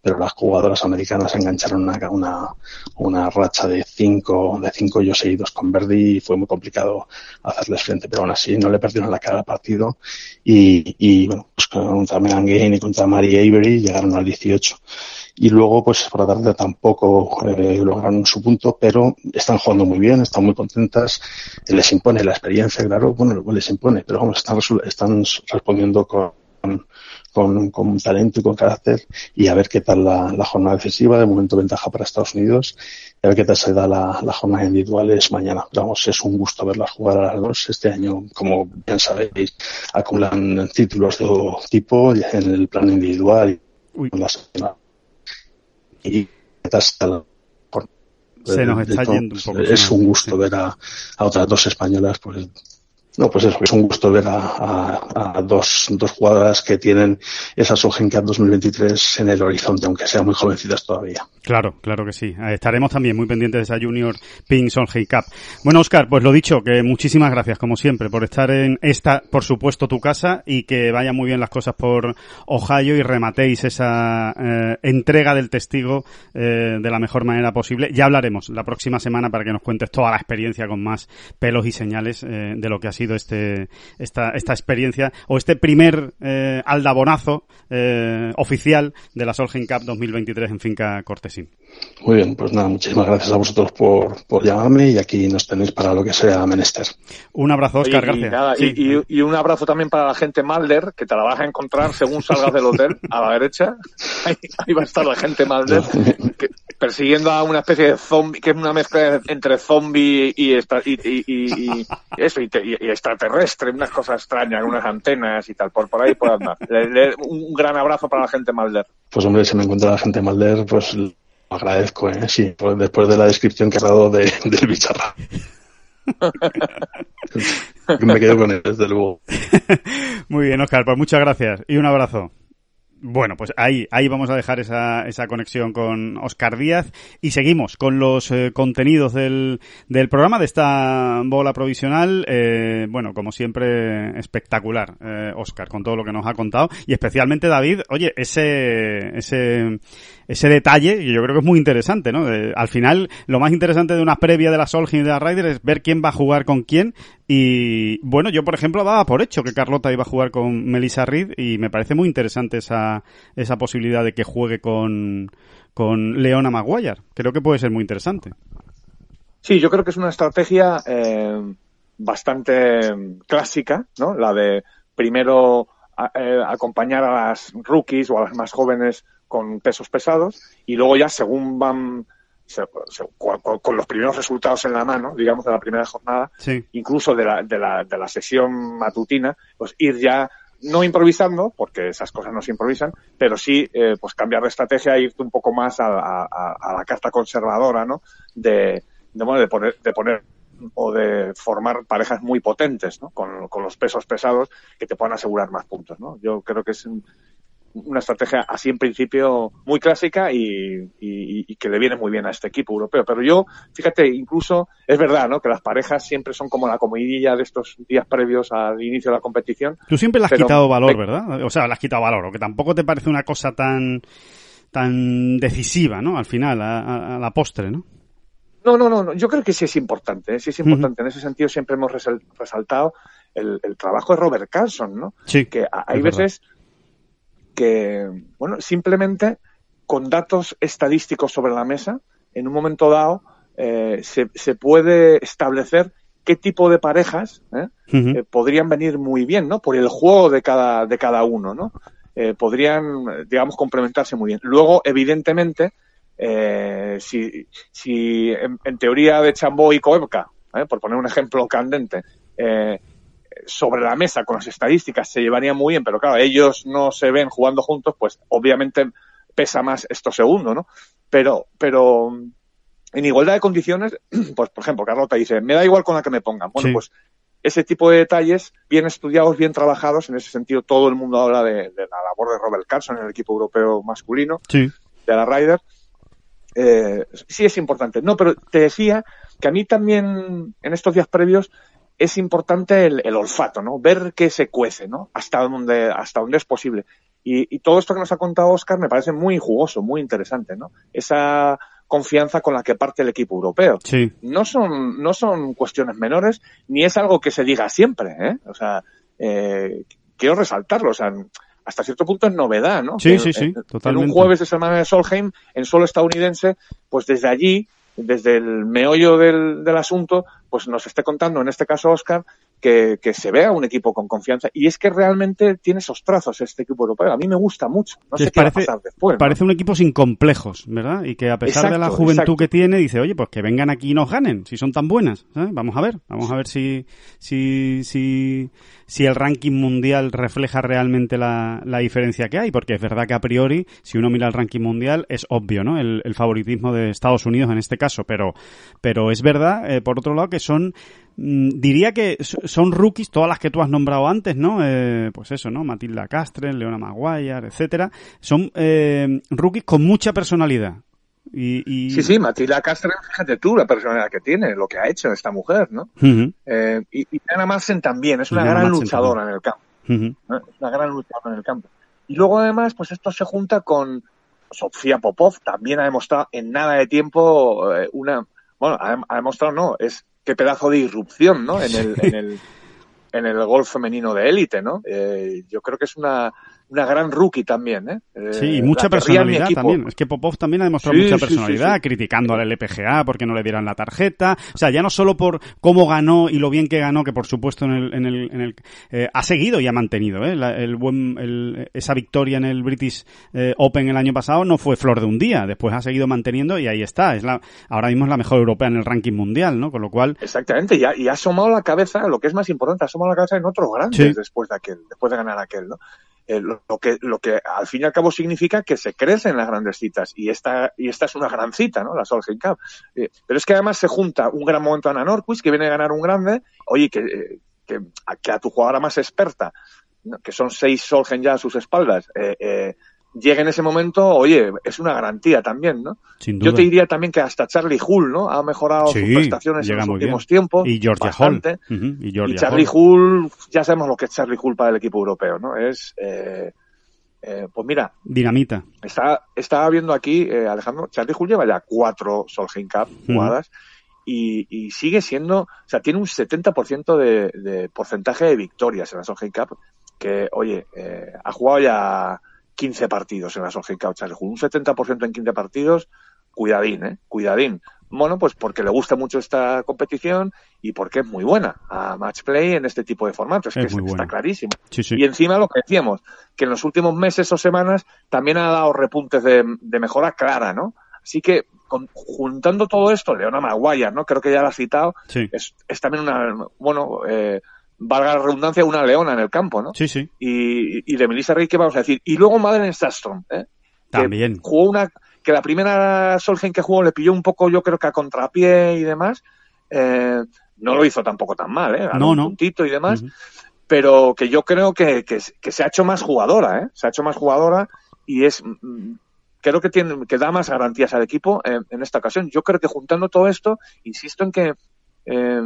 pero las jugadoras americanas engancharon una, una, una racha de cinco, de cinco hoyos seguidos con Verdi y fue muy complicado hacerles frente, pero aún así no le perdieron la cara al partido. Y, y bueno, pues contra Megan Gain y contra Mary Avery llegaron al 18 y luego pues por la tarde tampoco eh, lograron su punto pero están jugando muy bien están muy contentas. Les impone la experiencia claro bueno les impone pero vamos están, están respondiendo con con, con talento y con carácter y a ver qué tal la, la jornada decisiva. De momento ventaja para Estados Unidos y a ver qué tal se da la, la jornada individual es mañana. Pero vamos es un gusto verlas jugar a las dos. Este año como bien sabéis acumulan títulos de todo tipo en el plano individual y Uy. en la semana. Y hasta la Se nos está yendo un poco, Es un gusto ver a, a otras dos españolas, pues no, pues es un gusto ver a, dos, dos jugadoras que tienen esa Solheim Cup 2023 en el horizonte, aunque sean muy jovencitas todavía. Claro, claro que sí. Eh, Estaremos también muy pendientes de esa Junior Pink Solheim Cup. Bueno, Oscar, pues lo dicho, que muchísimas gracias, como siempre, por estar en esta, por supuesto, tu casa y que vayan muy bien las cosas por Ohio y rematéis esa eh, entrega del testigo eh, de la mejor manera posible. Ya hablaremos la próxima semana para que nos cuentes toda la experiencia con más pelos y señales de lo que ha sido este esta, esta experiencia o este primer eh, aldabonazo eh, oficial de la Solheim Cup 2023 en Finca Cortesín. Muy bien, pues nada, muchísimas gracias a vosotros por, por llamarme y aquí nos tenéis para lo que sea menester. Un abrazo, Oscar, Oye, y, gracias. nada, Sí. y, y- y un abrazo también para la gente Malder, que te la vas a encontrar según salgas del hotel, a la derecha. Ahí, ahí va a estar la gente Malder, que- persiguiendo a una especie de zombie, que es una mezcla entre zombie y, esta- y, y- y- y eso, y, te- y- y extraterrestre, unas cosas extrañas, unas antenas y tal, por, por ahí puede andar. Le- le- un gran abrazo para la gente Malder. Pues hombre, si me encuentra la gente Malder, pues agradezco, ¿eh? Sí, después de la descripción que ha dado de, del bicharra. me quedo con él, desde luego. Muy bien, Oscar, pues muchas gracias y un abrazo. Bueno, pues ahí, ahí vamos a dejar esa, esa conexión con Oscar Díaz y seguimos con los eh, contenidos del, del programa de esta bola provisional. Eh, bueno, como siempre, espectacular, eh, Oscar, con todo lo que nos ha contado y especialmente David. Oye, ese, ese, ese detalle que yo creo que es muy interesante, ¿no? Al final, lo más interesante de una previa de la Solheim y de la Ryder es ver quién va a jugar con quién y bueno, yo por ejemplo daba por hecho que Carlota iba a jugar con Melissa Reed y me parece muy interesante esa, esa posibilidad de que juegue con, con Leona Maguire. Creo que puede ser muy interesante. Sí, yo creo que es una estrategia eh, bastante clásica, ¿no? La de primero eh, acompañar a las rookies o a las más jóvenes con pesos pesados y luego ya según van con, con- los primeros resultados en la mano, digamos, de la primera jornada, Sí. incluso de la, de la, de la sesión matutina, pues ir ya no improvisando, porque esas cosas no se improvisan, pero sí eh, pues cambiar de estrategia e irte un poco más a, a- a- la carta conservadora, ¿no? De, de, bueno, de poner, de poner o de formar parejas muy potentes, ¿no? Con, con los pesos pesados que te puedan asegurar más puntos, ¿no? Yo creo que es un- una estrategia así en principio muy clásica y, y- y que le viene muy bien a este equipo europeo. Pero yo, fíjate, incluso es verdad, ¿no? Que las parejas siempre son como la comidilla de estos días previos al inicio de la competición. Tú siempre le has quitado valor, ¿verdad? O sea, le has quitado valor, o que tampoco te parece una cosa tan tan decisiva, ¿no? Al final, a, a- la postre, ¿no? No, no, no, no, yo creo que sí es importante, ¿eh? sí es importante. En ese sentido siempre hemos resal- resaltado el, el trabajo de Robert Carlson, ¿no? Sí. que hay es verdad. Que, bueno, simplemente con datos estadísticos sobre la mesa, en un momento dado, eh, se, se puede establecer qué tipo de parejas ¿eh? Eh, podrían venir muy bien, ¿no? Por el juego de cada, de cada uno, ¿no? Podrían, digamos, complementarse muy bien. Luego, evidentemente, eh, si, si en, en teoría de Chambó y Koepka, ¿eh? por poner un ejemplo candente, eh, sobre la mesa con las estadísticas se llevarían muy bien, pero claro, ellos no se ven jugando juntos, pues obviamente pesa más esto segundo, ¿no? Pero, pero en igualdad de condiciones, pues por ejemplo, Carlota dice, me da igual con la que me pongan. Bueno, Sí. pues ese tipo de detalles, bien estudiados, bien trabajados, en ese sentido todo el mundo habla de, de la labor de Robert Carson en el equipo europeo masculino, Sí. de la Ryder. Eh, sí es importante. No, pero te decía que a mí también en estos días previos es importante el, el olfato, ¿no? Ver qué se cuece, ¿no? Hasta donde, hasta donde es posible. Y, y todo esto que nos ha contado Oscar me parece muy jugoso, muy interesante, ¿no? Esa confianza con la que parte el equipo europeo. Sí. No son, no son cuestiones menores, ni es algo que se diga siempre, ¿eh? O sea, eh, quiero resaltarlo, o sea, hasta cierto punto es novedad, ¿no? Sí, Que sí, sí, en- En totalmente. un jueves de semana de Solheim, en suelo estadounidense, pues desde allí, desde el meollo del, del asunto, pues nos esté contando, en este caso Oscar, que, que se vea un equipo con confianza. Y es que realmente tiene esos trazos este equipo europeo. A mí me gusta mucho. No sé qué va a parece- pasar después. ¿no? Parece un equipo sin complejos, ¿verdad? Y que a pesar de la juventud exacto. que tiene, dice, oye, pues que vengan aquí y nos ganen, si son tan buenas. ¿sabes? Vamos a ver, vamos a ver si, si, si, si el ranking mundial refleja realmente la, la diferencia que hay, porque es verdad que a priori, si uno mira el ranking mundial, es obvio, ¿no? El, el favoritismo de Estados Unidos en este caso, pero, pero es verdad, eh, por otro lado, que son mm, diría que son rookies, todas las que tú has nombrado antes, ¿no? Eh, pues eso, ¿no? Matilda Castre, Leona Maguire, etcétera. Son eh, rookies con mucha personalidad. Y, y- Sí, sí, Matilda Castro, fíjate tú la personalidad que tiene, lo que ha hecho esta mujer, ¿no? Eh, y, y Diana Madsen también, es una Diana gran Madsen luchadora en el campo. Es una gran luchadora en el campo. Y luego además, pues esto se junta con Sofía Popov, también ha demostrado en nada de tiempo eh, una, bueno, ha, ha demostrado no, es qué pedazo de irrupción, ¿no? En el, en el, en el golf femenino de élite, ¿no? Eh, yo creo que es una, una gran rookie también, ¿eh? Eh, Sí, y la mucha personalidad también. Es que Popov también ha demostrado Sí, mucha sí, personalidad, sí. criticando al LPGA porque no le dieran la tarjeta. O sea, ya no solo por cómo ganó y lo bien que ganó, que por supuesto en el, en el, en el eh, ha seguido y ha mantenido, ¿eh? La- el buen, el- esa victoria en el British eh, Open el año pasado no fue flor de un día. Después ha seguido manteniendo y ahí está. Es la, ahora mismo es la mejor europea en el ranking mundial, ¿no? Con lo cual, Exactamente, y ha, y ha asomado la cabeza, lo que es más importante, ha asomado la cabeza en otros grandes después de aquel, después de ganar aquel, ¿no? Eh, lo, que, lo que al fin y al cabo significa que se crecen las grandes citas, y esta, y esta es una gran cita, ¿no? La Solheim Cup. Eh, pero es que además se junta un gran momento Ana Norquist, que viene a ganar un grande, oye, que, eh, que, a, que a tu jugadora más experta, que son seis Solheim ya a sus espaldas, eh, eh, llegue en ese momento, oye, es una garantía también, ¿no? sin duda. Yo te diría también que hasta Charlie Hull, ¿no? Ha mejorado sus prestaciones en los últimos bien. tiempos. y Georgia bastante. Hall. Y Y Georgia Charlie Hall. Hull, ya sabemos lo que es Charlie Hull para el equipo europeo, ¿no? Es, eh, eh, pues mira, Dinamita. está, estaba viendo aquí, eh, Alejandro, Charlie Hull lleva ya cuatro Solheim Cup jugadas y, y sigue siendo, o sea, tiene un 70% de, de porcentaje de victorias en la Solheim Cup, que, oye, eh, ha jugado ya 15 partidos en la Solheim Cup Charlie Hull, un 70% en 15 partidos, cuidadín, ¿eh? Cuidadín. Bueno, pues porque le gusta mucho esta competición y porque es muy buena a match play en este tipo de formatos, Es que está clarísimo. Sí, sí. Y encima lo que decíamos, que en los últimos meses o semanas también ha dado repuntes de, de mejora clara, ¿no? Así que con- juntando todo esto, Leona Maguire, ¿no? Creo que ya la has citado, Sí, es, es también una, bueno, eh, valga la redundancia, una leona en el campo, ¿no? sí, sí. Y, y de Melissa Rey, ¿qué vamos a decir? Y luego Madeleine Sastrom, ¿eh? que También. jugó una que la primera Solheim que jugó le pilló un poco yo creo que a contrapié y demás eh, no lo hizo tampoco tan mal eh Ganó No, un no. puntito y demás pero que yo creo que, que, que se ha hecho más jugadora eh se ha hecho más jugadora y es mm, creo que tiene que da más garantías al equipo en esta ocasión yo creo que juntando todo esto insisto en que eh,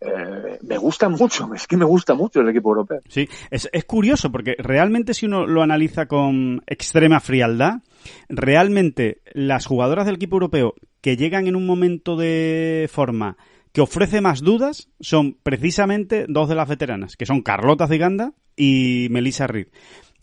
eh, me gusta mucho es que me gusta mucho el equipo europeo Sí, es, es curioso porque realmente si uno lo analiza con extrema frialdad, realmente las jugadoras del equipo europeo que llegan en un momento de forma que ofrece más dudas son precisamente dos de las veteranas, que son Carlota Ziganda y Melissa Reed.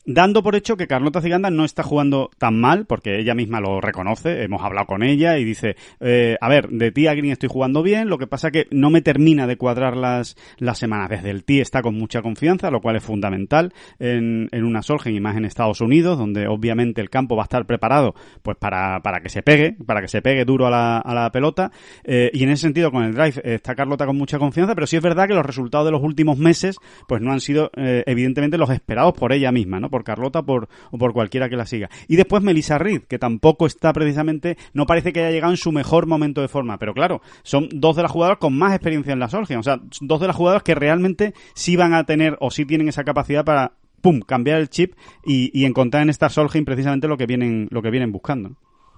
Dando por hecho que Carlota Ciganda no está jugando tan mal, porque ella misma lo reconoce, hemos hablado con ella y dice, eh, a ver, de ti a Green estoy jugando bien, lo que pasa que no me termina de cuadrar las, las semanas. Desde el ti está con mucha confianza, lo cual es fundamental en, en una Solheim y más en Estados Unidos, donde obviamente el campo va a estar preparado pues para, para que se pegue, para que se pegue duro a la, a la pelota, eh, y en ese sentido con el drive está Carlota con mucha confianza, pero sí es verdad que los resultados de los últimos meses pues no han sido eh, evidentemente los esperados por ella misma, ¿no? Por Carlota por, o por cualquiera que la siga. Y después Melissa Reed, que tampoco está precisamente, no parece que haya llegado en su mejor momento de forma, pero claro, son dos de las jugadoras con más experiencia en la Solheim, o sea, dos de las jugadoras que realmente sí van a tener o sí tienen esa capacidad para pum, cambiar el chip y, y encontrar en esta Solheim precisamente lo que vienen, lo que vienen buscando.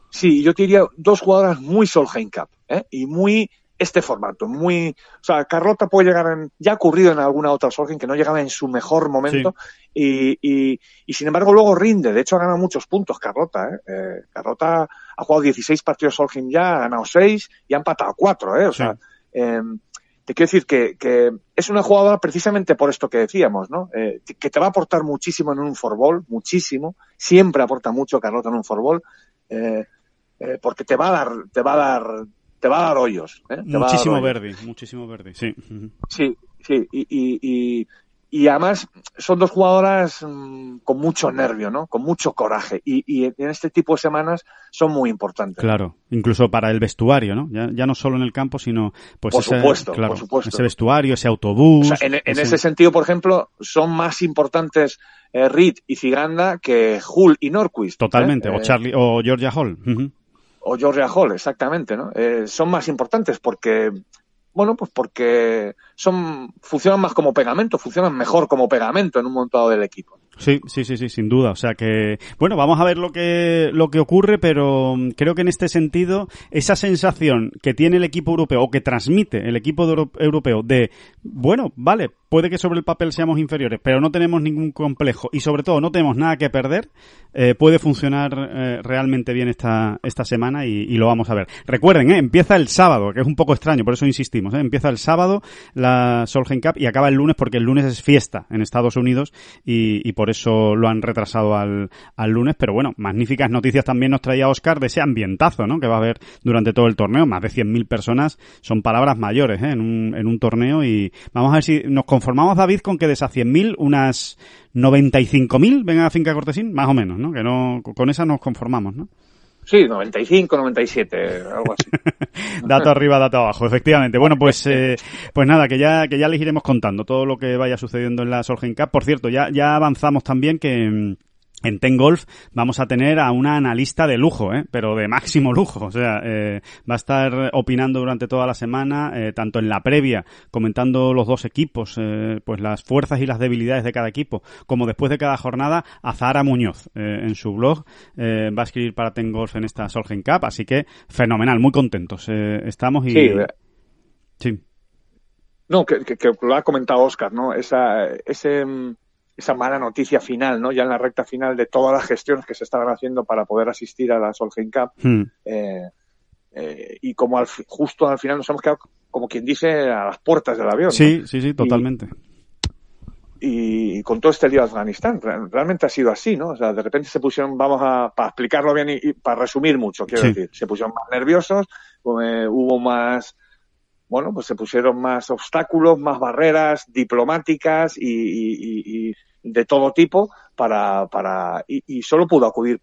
Sí, yo te diría dos jugadoras muy Solheim Cup, ¿eh? Y muy este formato, muy, o sea, Carlota puede llegar en, ya ha ocurrido en alguna otra Solheim que no llegaba en su mejor momento y, y, y, sin embargo luego rinde, de hecho ha ganado muchos puntos Carlota, ¿eh? eh Carlota ha jugado 16 partidos Solheim ya, ha ganado 6 y ha empatado 4, ¿eh? O sea, eh, te quiero decir que, que, es una jugadora precisamente por esto que decíamos, ¿no? Eh, que te va a aportar muchísimo en un forball, muchísimo, siempre aporta mucho Carlota en un forball, eh, eh, porque te va a dar, te va a dar te va a dar hoyos. ¿eh? Muchísimo verde, muchísimo verde, sí. Sí, sí, y, y, y, y, además son dos jugadoras mmm, con mucho nervio, ¿no? Con mucho coraje. Y, y, en este tipo de semanas son muy importantes. Claro, incluso para el vestuario, ¿no? Ya, ya no solo en el campo, sino pues por ese, supuesto, claro, por supuesto. ese vestuario, ese autobús. O sea, en, en ese... ese sentido, por ejemplo, son más importantes eh, Reed y Ciganda que Hull y Norquist. Totalmente, ¿eh? o Charlie, o Georgia Hall. Uh -huh o Georgia Hall, exactamente, ¿no? Eh, son más importantes porque, bueno, pues porque son, funcionan más como pegamento, funcionan mejor como pegamento en un montado del equipo. Sí, sí, sí, sí, sin duda. O sea que, bueno, vamos a ver lo que, lo que ocurre, pero creo que en este sentido, esa sensación que tiene el equipo europeo, o que transmite el equipo de europeo de, bueno, vale, puede que sobre el papel seamos inferiores, pero no tenemos ningún complejo y sobre todo no tenemos nada que perder, eh, puede funcionar eh, realmente bien esta, esta semana y, lo vamos a ver. Recuerden, eh, empieza el sábado, que es un poco extraño, por eso insistimos, eh, empieza el sábado la Solheim Cup y acaba el lunes porque el lunes es fiesta en Estados Unidos y, y por eso lo han retrasado al, al, lunes, pero bueno, magníficas noticias también nos traía Oscar de ese ambientazo, ¿no? Que va a haber durante todo el torneo, más de 100.000 personas, son palabras mayores, ¿eh? En un, en un torneo y vamos a ver si nos conformamos, David, con que de esas 100.000, unas 95.000 vengan a Finca Cortesín, más o menos, ¿no? Que no, con esa nos conformamos, ¿no? Sí, 95, 97, algo así. dato arriba, dato abajo, efectivamente. Bueno, pues eh, pues nada, que ya que ya les iremos contando todo lo que vaya sucediendo en la Solheim Cup. Por cierto, ya ya avanzamos también que en Ten Golf vamos a tener a una analista de lujo, ¿eh? pero de máximo lujo. O sea, eh, va a estar opinando durante toda la semana, eh, tanto en la previa, comentando los dos equipos, eh, pues las fuerzas y las debilidades de cada equipo, como después de cada jornada, a Zahara Muñoz eh, en su blog. eh, va a escribir para Ten Golf en esta Solheim Cup, así que fenomenal, muy contentos eh, estamos. Y... Sí, sí. No, que, que, que, lo ha comentado Oscar, ¿no? Esa, ese esa mala noticia final, ¿no? Ya en la recta final de todas las gestiones que se estaban haciendo para poder asistir a la Solheim Cup. Hmm. Eh, eh, y como al, justo al final nos hemos quedado, como quien dice, a las puertas del avión. Sí, ¿no? sí, sí, totalmente. Y, y, con todo este lío de Afganistán, realmente ha sido así, ¿no? O sea, de repente se pusieron, vamos a, para explicarlo bien y, y para resumir mucho, quiero Sí. decir, se pusieron más nerviosos, eh, hubo más, bueno, pues se pusieron más obstáculos, más barreras diplomáticas y, y de todo tipo para, para y, y, solo pudo acudir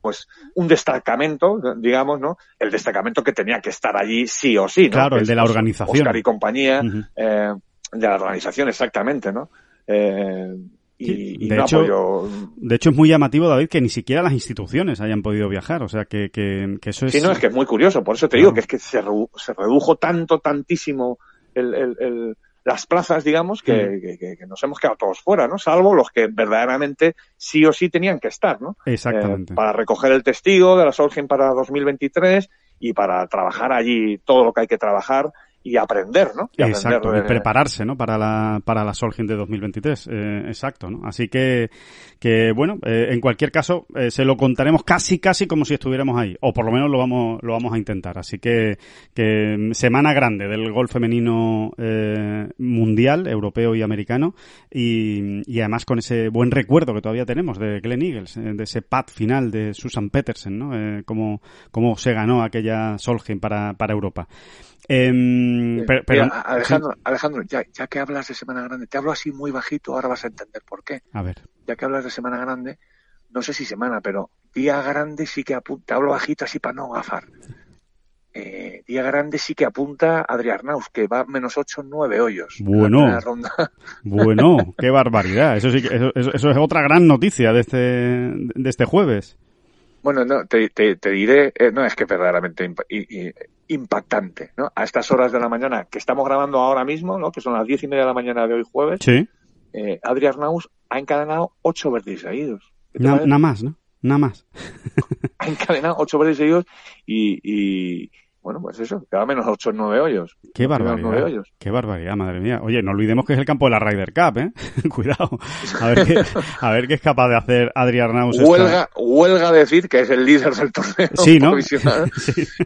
pues un destacamento, digamos, ¿no? El destacamento que tenía que estar allí sí o sí, ¿no? Claro, el de la organización. Oscar y compañía, Uh -huh. eh, de la organización, exactamente, ¿no? Eh, y, y de, no hecho, apoyó... de hecho, es muy llamativo, David, que ni siquiera las instituciones hayan podido viajar. O sea, que, que, que eso es. Sí, no, es que es muy curioso. Por eso te claro. digo que es que se, redu se redujo tanto, tantísimo el, el, el las plazas, digamos, que, Mm. que, que, que, nos hemos quedado todos fuera, ¿no? Salvo los que verdaderamente sí o sí tenían que estar, ¿no? Exactamente. Eh, para recoger el testigo de la Solheim para 2023 y para trabajar allí todo lo que hay que trabajar y aprender, ¿no? Y Exacto, aprender y prepararse, ¿no? Para la, para la Solheim de 2023. Eh, exacto, ¿no? Así que, que bueno, eh, en cualquier caso, eh, se lo contaremos casi, casi como si estuviéramos ahí. O por lo menos lo vamos, lo vamos a intentar. Así que, que mm, semana grande del golf femenino eh, mundial, europeo y americano. Y, y además con ese buen recuerdo que todavía tenemos de Glenn Eagles, eh, de ese pat final de Susan Petersen, ¿no? Eh, cómo, cómo se ganó aquella Solheim para, para Europa. Em, pero, pero- Mira, Alejandro, Alejandro ya, ya que hablas de Semana Grande, te hablo así muy bajito, ahora vas a entender por qué. A ver. Ya que hablas de Semana Grande, no sé si semana, pero día grande sí que apunta, te hablo bajito así para no gafar. Eh, día grande sí que apunta Adri Arnaus, que va menos 8, 9 hoyos. Bueno. ronda. Bueno, qué barbaridad. Eso sí, que- eso, eso- eso es otra gran noticia de este, de este jueves. Bueno, no, te, te- te diré, eh, no es que verdaderamente impactante, ¿no? A estas horas de la mañana que estamos grabando ahora mismo, ¿no? Que son las diez y media de la mañana de hoy jueves, Sí. eh, Adri Arnaus ha encadenado ocho verdes seguidos. Nada más, ¿no? Nada más. ha encadenado ocho verdes seguidos y, y, bueno, pues eso, queda menos ocho nueve hoyos. Qué barbaridad. hoyos. Qué barbaridad, madre mía. Oye, no olvidemos que es el campo de la Ryder Cup, ¿eh? Cuidado. A ver, qué, a ver qué es capaz de hacer Adri Arnaus. esta- Huelga, huelga decir que es el líder del torneo Sí, ¿no? Sí.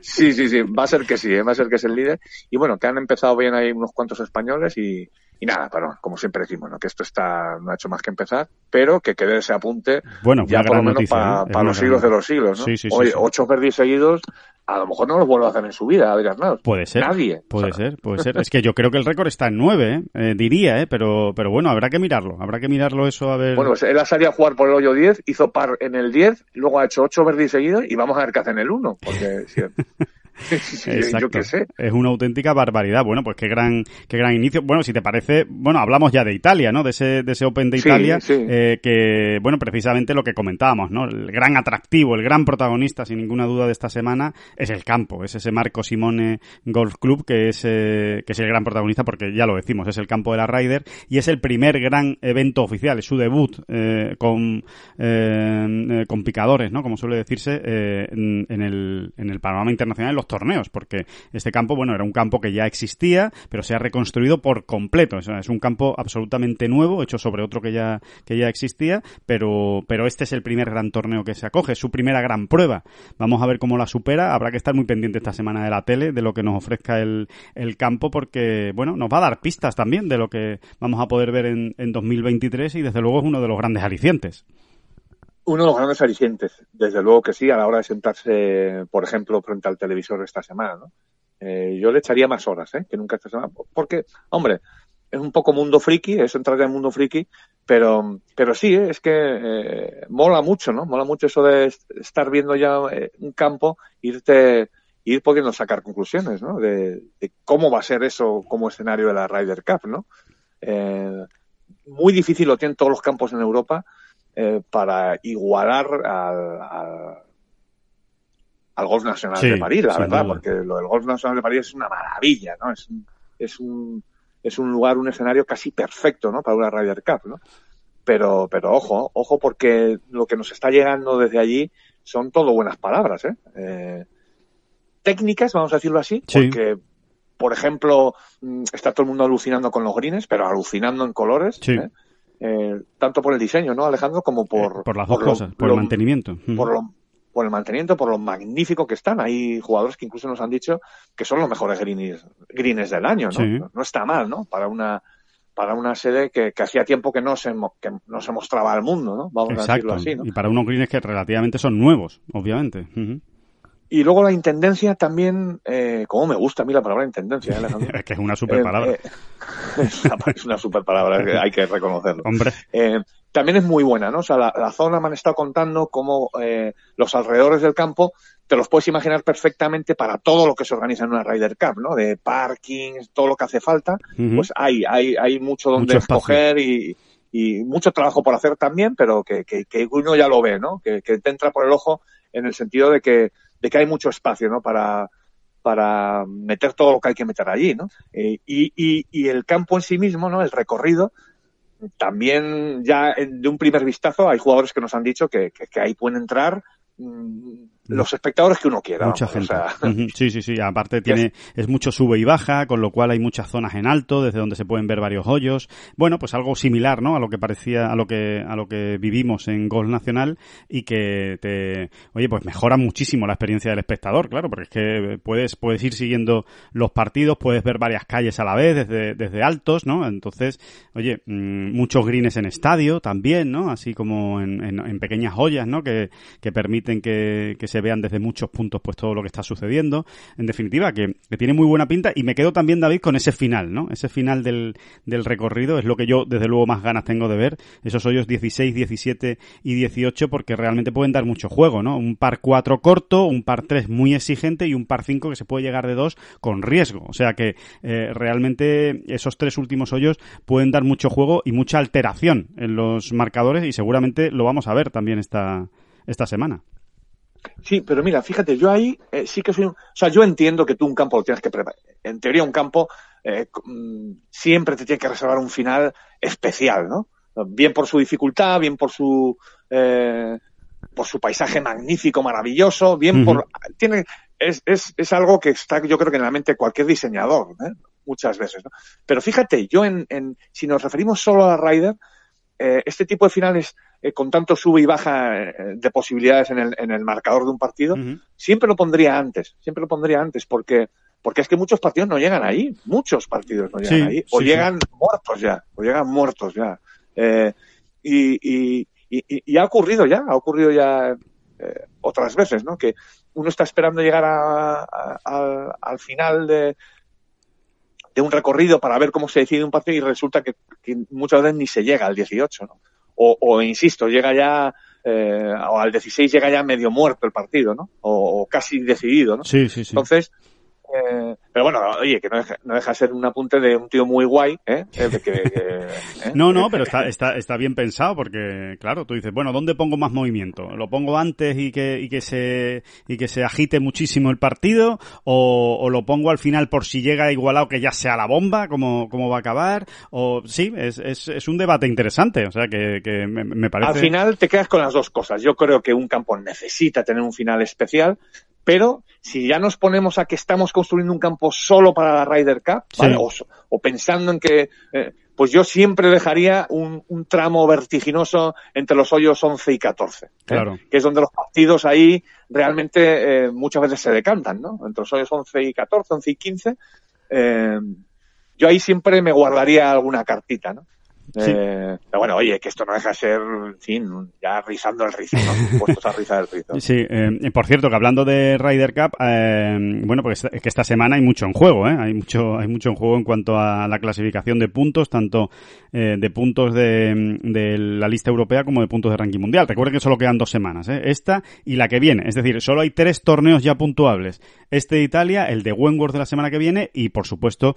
Sí, sí, sí, va a ser que sí, ¿eh? va a ser que es el líder. Y bueno, que han empezado bien ahí unos cuantos españoles y, y nada, pero como siempre decimos, ¿no? que esto está no ha hecho más que empezar, pero que quede ese apunte Bueno, ya por lo menos para ¿eh? Los siglos de los siglos, ¿no? Sí, sí, sí, Oye, ocho perdis seguidos, a lo mejor no los vuelve a hacer en su vida, Adrián Arnaus. Puede ser. Nadie. Puede O sea, ser, puede ser. Es que yo creo que el récord está en nueve, ¿eh? Eh, diría, ¿eh? Pero, pero bueno, habrá que mirarlo. Habrá que mirarlo eso a ver. Bueno, pues él ha salido a jugar por el hoyo 10, hizo par en el 10, luego ha hecho ocho verdis seguidos y vamos a ver qué hace en el 1. Porque yo- Exacto. yo qué sé. Es una auténtica barbaridad. Bueno, pues qué gran, qué gran inicio. Bueno, si te parece, bueno, hablamos ya de Italia, ¿no? De ese, de ese Open de Sí, Italia, sí. eh, que, bueno, precisamente lo que comentábamos, ¿no? El gran atractivo, el gran protagonista, sin ninguna duda, de esta semana es el campo, es ese Marco Simone Golf Club que es, eh, que es el gran protagonista porque ya lo decimos, es el campo de la Ryder y es el primer gran evento oficial, es su debut eh, con, eh, con picadores, ¿no? Como suele decirse, en, en el, en el panorama internacional en los torneos, porque este campo, bueno, era un campo que ya existía, pero se ha reconstruido por completo. Es un campo absolutamente nuevo, hecho sobre otro que ya, que ya existía, pero, pero este es el primer gran torneo que se acoge, su primera gran prueba. Vamos a ver cómo la supera. Habrá que estar muy pendiente esta semana de la tele, de lo que nos ofrezca el, el campo, porque, bueno, nos va a dar pistas también de lo que vamos a poder ver en, en 2023 y desde luego es uno de los grandes alicientes. Uno de los grandes alicientes, desde luego que sí, a la hora de sentarse, por ejemplo, frente al televisor esta semana, ¿no? Eh, yo le echaría más horas, ¿eh? Que nunca esta semana. Porque, hombre, es un poco mundo friki, es entrar en el mundo friki, pero, pero sí, ¿eh? es que eh, mola mucho, ¿no? Mola mucho eso de est- estar viendo ya eh, un campo, irte, ir pudiendo sacar conclusiones, ¿no? De, de cómo va a ser eso como escenario de la Ryder Cup, ¿no? Muy difícil lo tienen todos los campos en Europa eh, para igualar al, al, al Golf Nacional Sí, de París, la verdad, duda. porque lo del Golf Nacional de París es una maravilla, ¿no? Es un, es un, es un lugar, un escenario casi perfecto, ¿no? Para una Ryder Cup, ¿no? Pero, pero ojo, ojo, porque lo que nos está llegando desde allí son todo buenas palabras, ¿eh? Eh, técnicas, vamos a decirlo así, Sí. porque, por ejemplo, mm, está todo el mundo alucinando con los greens, pero alucinando en colores, Sí. ¿eh? Eh, tanto por el diseño, ¿no, Alejandro? Como por, Eh, por las dos cosas, por lo- el mantenimiento. por, lo- por el mantenimiento, por lo magnífico que están. Hay jugadores que incluso nos han dicho que son los mejores greens, greens del año, ¿no? Sí. No está mal, ¿no? Para una para una sede que, que hacía tiempo que no se que no se mostraba al mundo, ¿no? Vamos a Exacto. decirlo así, ¿no? Y para unos greens que relativamente son nuevos, obviamente. Ujú. Y luego la intendencia también, eh, como me gusta a mí la palabra intendencia, ¿eh, Alejandro? Es que es una super palabra. Eh, eh, es una- es una super palabra, hay que reconocerlo. Hombre, Eh, también es muy buena, ¿no? O sea, la, la zona me han estado contando cómo eh, los alrededores del campo te los puedes imaginar perfectamente para todo lo que se organiza en una Ryder Cup, ¿no? De parkings, todo lo que hace falta, pues hay, hay, hay mucho donde Mucho escoger y, y mucho trabajo por hacer también, pero que, que, que uno ya lo ve, ¿no? Que, que te entra por el ojo en el sentido de que, de que hay mucho espacio, ¿no? Para, para meter todo lo que hay que meter allí, ¿no? Eh, y, y, el campo en sí mismo, ¿no? El recorrido, también ya de un primer vistazo hay jugadores que nos han dicho que, que, que ahí pueden entrar mm, los espectadores que uno quiera. Mucha gente. o sea, Ujú, Sí, sí, sí. Aparte tiene, es mucho sube y baja, con lo cual hay muchas zonas en alto, desde donde se pueden ver varios hoyos. Bueno, pues algo similar, ¿no? A lo que parecía, a lo que, a lo que vivimos en Golf Nacional y que te, oye, pues mejora muchísimo la experiencia del espectador, claro, porque es que puedes, puedes ir siguiendo los partidos, puedes ver varias calles a la vez desde, desde altos, ¿no? Entonces, oye, mm, muchos greens en estadio también, ¿no? Así como en, en- en pequeñas joyas, ¿no? Que, que permiten que, que se vean desde muchos puntos pues todo lo que está sucediendo. En definitiva, que, que tiene muy buena pinta y me quedo también, David, con ese final, ¿no? Ese final del, del recorrido es lo que yo, desde luego, más ganas tengo de ver. Esos hoyos 16, 17 y 18 porque realmente pueden dar mucho juego, ¿no? Un par 4 corto, un par 3 muy exigente y un par 5 que se puede llegar de 2 con riesgo. O sea que eh, realmente esos tres últimos hoyos pueden dar mucho juego y mucha alteración en los marcadores y seguramente lo vamos a ver también esta, esta semana. Sí, pero mira, fíjate, yo ahí eh, sí que soy un... O sea, yo entiendo que tú un campo lo tienes que preparar. En teoría, un campo eh, mm, siempre te tiene que reservar un final especial, ¿no? Bien por su dificultad, bien por su... eh, por su paisaje magnífico, maravilloso, bien por... Tiene, es, es, es algo que está, yo creo que en la mente de cualquier diseñador, ¿eh? muchas veces, ¿no? Pero fíjate, yo en, en si nos referimos solo a la Ryder, eh, este tipo de finales eh, con tanto sube y baja eh, de posibilidades en el, en el marcador de un partido, siempre lo pondría antes, siempre lo pondría antes, porque porque es que muchos partidos no llegan ahí, muchos partidos no llegan Sí, ahí, o sí, llegan muertos ya, o llegan muertos ya. Eh, y, y, y, y ha ocurrido ya, ha ocurrido ya eh, otras veces, ¿no? Que uno está esperando llegar a- a- al- al final de, de un recorrido para ver cómo se decide un partido y resulta que, que muchas veces ni se llega al 18, ¿no? O, o insisto, llega ya, eh, o al 16 llega ya medio muerto el partido, ¿no? O, o casi decidido, ¿no? Sí, sí, sí. Entonces, eh, pero bueno, oye, que no deja, no deja de ser un apunte de un tío muy guay, ¿eh? Eh, de que- ¿eh? No, no, pero está, está, está bien pensado porque, claro, tú dices, bueno, ¿dónde pongo más movimiento? ¿Lo pongo antes y que, y que se, y que se agite muchísimo el partido? ¿O, o lo pongo al final por si llega igualado que ya sea la bomba, cómo, cómo va a acabar? O, sí, es, es, es un debate interesante, o sea, que, que me, me parece... Al final te quedas con las dos cosas. Yo creo que un campo necesita tener un final especial, pero si ya nos ponemos a que estamos construyendo un campo solo para la Ryder Cup, o, pensando en que, eh, pues yo siempre dejaría un, un tramo vertiginoso entre los hoyos 11 y 14, ¿eh? Claro. que es donde los partidos ahí realmente eh, muchas veces se decantan, ¿no? Entre los hoyos 11 y 14, 11 y 15. eh, yo ahí siempre me guardaría alguna cartita, ¿no? Sí. Eh, pero bueno, oye, que esto no deja de ser, en fin, ya rizando el rizo, ¿no? Puestos a rizar el rizo. Sí, eh, por cierto, que hablando de Ryder Cup, eh, bueno, pues es que esta semana hay mucho en juego, ¿eh? Hay mucho, hay mucho en juego en cuanto a la clasificación de puntos, tanto eh, de puntos de, de la lista europea como de puntos de ranking mundial. Recuerden que solo quedan dos semanas, ¿eh? Esta y la que viene. Es decir, solo hay tres torneos ya puntuables. Este de Italia, el de Wentworth de la semana que viene y, por supuesto,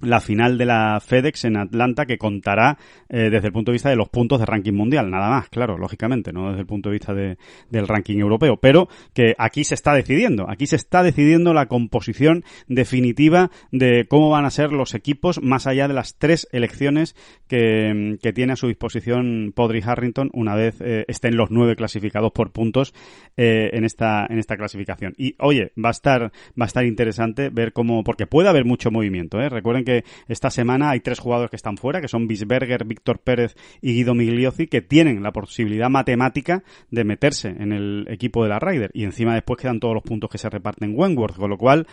la final de la FedEx en Atlanta que contará eh, desde el punto de vista de los puntos de ranking mundial, nada más, claro, lógicamente, no desde el punto de vista de, del ranking europeo, pero que aquí se está decidiendo, aquí se está decidiendo la composición definitiva de cómo van a ser los equipos más allá de las tres elecciones que, que tiene a su disposición Podri Harrington una vez eh, estén los nueve clasificados por puntos eh, en esta en esta clasificación. Y oye, va a estar va a estar interesante ver cómo porque puede haber mucho movimiento, ¿eh? Recuerden que esta semana hay tres jugadores que están fuera, que son Bisberger, Víctor Pérez y Guido Migliozzi, que tienen la posibilidad matemática de meterse en el equipo de la Ryder. Y encima después quedan todos los puntos que se reparten en Wentworth, con lo cual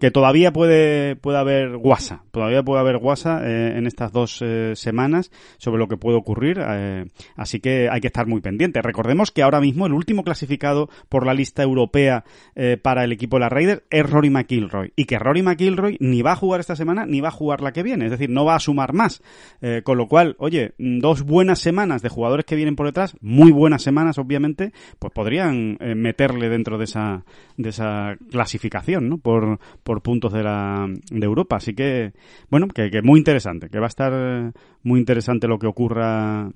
que todavía puede, puede haber guasa, todavía puede haber guasa eh, en estas dos eh, semanas sobre lo que puede ocurrir, eh, así que hay que estar muy pendiente. Recordemos que ahora mismo el último clasificado por la lista europea eh, para el equipo de la Raiders es Rory McIlroy y que Rory McIlroy ni va a jugar esta semana ni va a jugar la que viene, es decir, no va a sumar más, Eh, con lo cual, oye, dos buenas semanas de jugadores que vienen por detrás, muy buenas semanas obviamente, pues podrían eh, meterle dentro de esa de esa clasificación, ¿no? Por por puntos de la de Europa. Así que, bueno, que, que muy interesante, que va a estar muy interesante lo que ocurra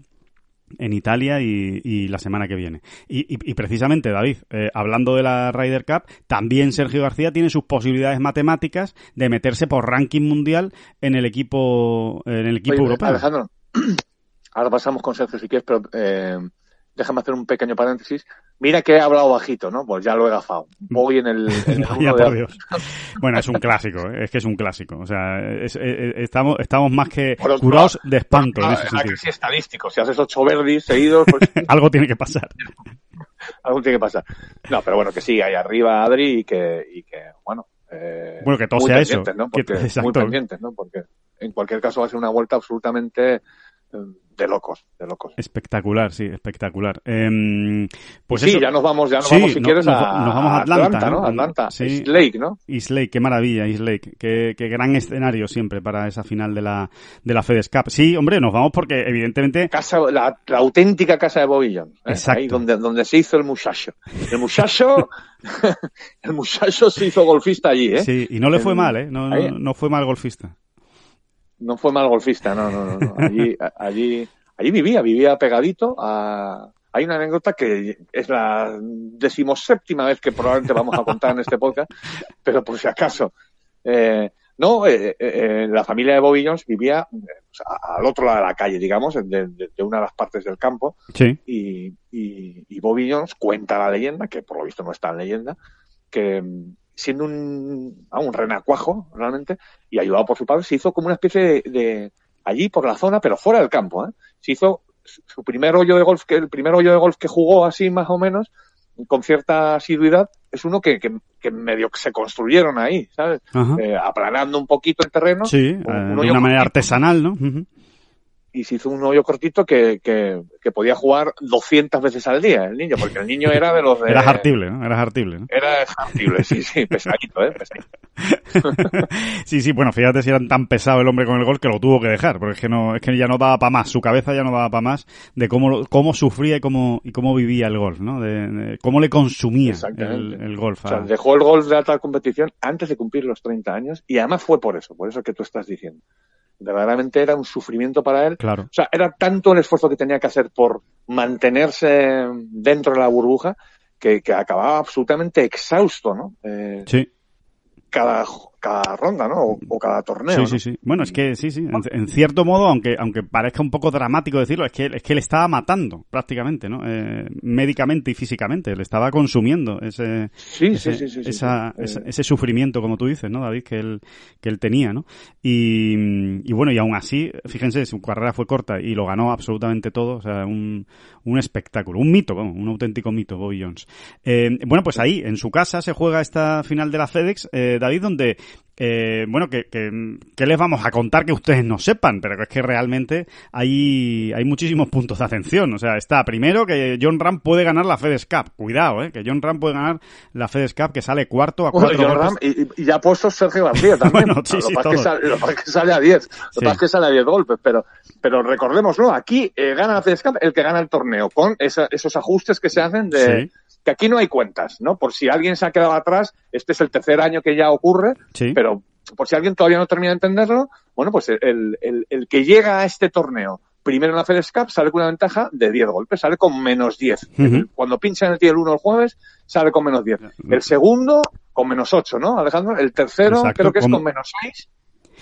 en Italia y, y la semana que viene. Y, y- y precisamente, David, eh, hablando de la Ryder Cup, también Sergio García tiene sus posibilidades matemáticas de meterse por ranking mundial en el equipo en el equipo Oye, europeo. Alejandro, ahora pasamos con Sergio si quieres, pero eh, déjame hacer un pequeño paréntesis. Mira que he hablado bajito, ¿no? Pues ya lo he gafado. Voy en el, en el Vaya de- por Dios. Bueno, es un clásico, ¿eh? es que es un clásico. O sea, es- es- es- estamos, estamos más que curados de espanto en ese ah, sentido. casi estadístico. Si haces ocho verdis seguidos, pues Algo tiene que pasar. algo tiene que pasar. No, pero bueno, que sí, ahí arriba Adri y que, y que bueno. Eh, Bueno, que todo sea eso. ¿no? Que- Porque, muy pendientes, ¿no? Porque en cualquier caso va a ser una vuelta absolutamente eh, de locos, de locos. Espectacular, sí, espectacular. Em, pues sí, eso, ya nos vamos, ya nos Sí, vamos si no- quieres nos a, nos vamos a Atlanta, ¿no? Atlanta, Sí. East Lake, ¿no? East Lake, qué maravilla, East Lake. Qué, qué gran escenario siempre para esa final de la, de la FedEx Cup. Sí, hombre, nos vamos porque evidentemente Casa, la, la auténtica casa de Jones, ¿eh? Exacto. Ahí donde, donde se hizo el muchacho. El muchacho, el muchacho se hizo golfista allí, ¿eh? Sí, y no le fue En- mal, ¿eh? No, no fue mal golfista. No fue mal golfista, no, no, no. no. Allí, allí, allí vivía, vivía pegadito a... Hay una anécdota que es la decimoséptima vez que probablemente vamos a contar en este podcast, pero por si acaso. Eh, no, eh, eh, la familia de Bobby Jones vivía al otro lado de la calle, digamos, de, de- de una de las partes del campo, Sí. y, y, y Bobby Jones cuenta la leyenda, que por lo visto no es tan leyenda, que siendo un, ah, un renacuajo realmente, y ayudado por su padre, se hizo como una especie de, de- allí por la zona, pero fuera del campo, ¿eh? Se hizo su primer hoyo de golf, que el primer hoyo de golf que jugó así más o menos, con cierta asiduidad, es uno que, que, que medio que se construyeron ahí, ¿sabes? Eh, aplanando un poquito el terreno. Sí, un- eh, de una manera artesanal, ¿no? Y se hizo un hoyo cortito que, que, que podía jugar 200 veces al día el niño, porque el niño era de los de... Era hartible, ¿no? Era hartible, ¿no? Era hartible, sí, sí, pesadito, ¿eh? Pesadito. sí, sí, bueno, fíjate si era tan pesado el hombre con el gol que lo tuvo que dejar, porque es que no, es que ya no daba para más, su cabeza ya no daba para más de cómo, cómo sufría y cómo, y cómo vivía el golf, ¿no? De, de cómo le consumía el, el golf. O sea, dejó el golf de alta competición antes de cumplir los 30 años y además fue por eso, por eso que tú estás diciendo. Verdaderamente era un sufrimiento para él. Claro. O sea, era tanto el esfuerzo que tenía que hacer por mantenerse dentro de la burbuja que, que acababa absolutamente exhausto, ¿no? Eh, Sí. cada, cada ronda, ¿no? O, o cada torneo. Sí, ¿no? sí, sí. Bueno, es que sí, sí. En, en cierto modo, aunque aunque parezca un poco dramático decirlo, es que es que le estaba matando prácticamente, ¿no? Eh, médicamente y físicamente, le estaba consumiendo ese Sí, ese, sí, sí, esa- sí. ese, Eh, ese sufrimiento, como tú dices, ¿no, David? Que él, que él tenía, ¿no? Y, y bueno, y aún así, fíjense, su carrera fue corta y lo ganó absolutamente todo, o sea, un, un espectáculo, un mito, vamos, un auténtico mito, Bobby Jones. Eh, bueno, pues ahí, en su casa, se juega esta final de la FedEx, eh, David, donde eh, bueno, que, que, que les vamos a contar que ustedes no sepan, pero es que realmente hay, hay muchísimos puntos de atención. O sea, está primero que John Ram puede ganar la FedEx Cup. Cuidado, eh, que John Ram puede ganar la FedEx Cup, que sale cuarto a Bueno, cuatro John. Ram, y, y ya ha puesto Sergio García también. Bueno, sí, lo, sí, sale, lo que sale a 10. Lo que es que sale a 10 golpes, pero, pero recordémoslo, aquí eh, gana la FedEx Cup el que gana el torneo, con esa- esos ajustes que se hacen de... Que aquí no hay cuentas, ¿no? Por si alguien se ha quedado atrás, este es el tercer año que ya ocurre, Sí. pero por si alguien todavía no termina de entenderlo, bueno, pues el, el, el que llega a este torneo primero en la FedEx Cup sale con una ventaja de 10 golpes, sale con menos 10. Ujú. Cuando pincha en el tier 1 el jueves, sale con menos 10. El segundo con menos 8, ¿no, Alejandro? El tercero Exacto, creo que es con- con menos 6.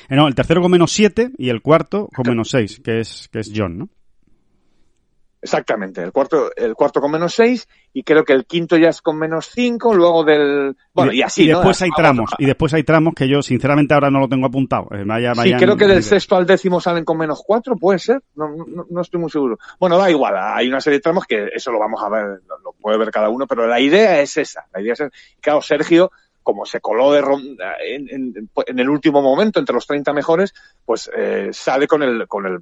Eh, no, el tercero con menos siete y el cuarto con menos seis, que es, que es John, ¿no? Exactamente, el cuarto, el cuarto con menos 6 y creo que el quinto ya es con menos 5, luego del... Bueno, y, así, y ¿no? después hay tramos, y después hay tramos que yo sinceramente ahora no lo tengo apuntado. Eh, vaya, Sí, creo que del sexto al décimo salen con menos cuatro, puede ser, no, no, no estoy muy seguro. Bueno, da igual, hay una serie de tramos que eso lo vamos a ver, lo, puede ver cada uno, pero la idea es esa, la idea es esa. Claro, Sergio, como se coló de ron- en, en- en el último momento entre los 30 mejores, pues eh, sale con el, con el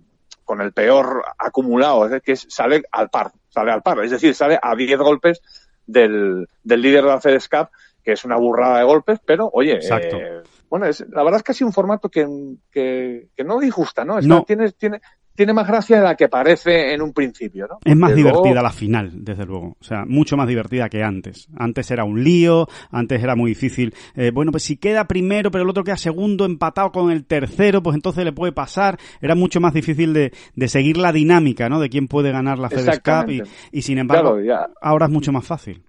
con el peor acumulado, es decir, que es- sale al par, sale al par, es decir, sale a 10 golpes del, del líder de la FedEx Cup, que es una burrada de golpes, pero oye, Exacto. eh, bueno, es, la verdad es que ha sido un formato que, que, que no disgusta, ¿no? Está- No. Tiene, tiene, tiene más gracia de la que parece en un principio, ¿no? Es más luego- divertida la final, desde luego. O sea, mucho más divertida que antes. Antes era un lío, antes era muy difícil. Eh, bueno, pues si queda primero, pero el otro queda segundo, empatado con el tercero, pues entonces le puede pasar. Era mucho más difícil de, de seguir la dinámica, ¿no? De quién puede ganar la FedEx Cup. Y, y sin embargo, Claro, ya. ahora es mucho más fácil.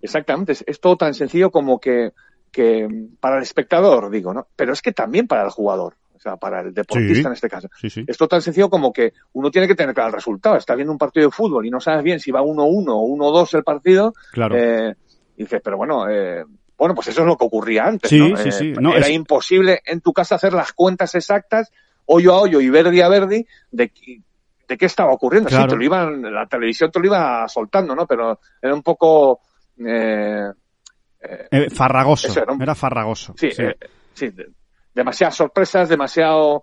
Exactamente, es, es todo tan sencillo como que, que para el espectador, digo, ¿no? Pero es que también para el jugador. Sea, para el deportista Sí. en este caso. Sí, sí. Es tan sencillo como que uno tiene que tener claro el resultado. Está viendo un partido de fútbol y no sabes bien si va 1-1 o 1-2 el partido. Claro. eh, y dices, pero bueno, eh, bueno, pues eso es lo que ocurría antes. Sí, ¿no? sí, Eh, sí. No, era es- imposible en tu casa hacer las cuentas exactas, hoyo a hoyo y verde a verde, de, de qué estaba ocurriendo. Sí, Claro. te lo iban, la televisión te lo iba soltando, ¿no? Pero era un poco. Eh, eh, Eh, farragoso. Eso era farragoso. Sí, sí. eh, sí, demasiadas sorpresas, demasiado.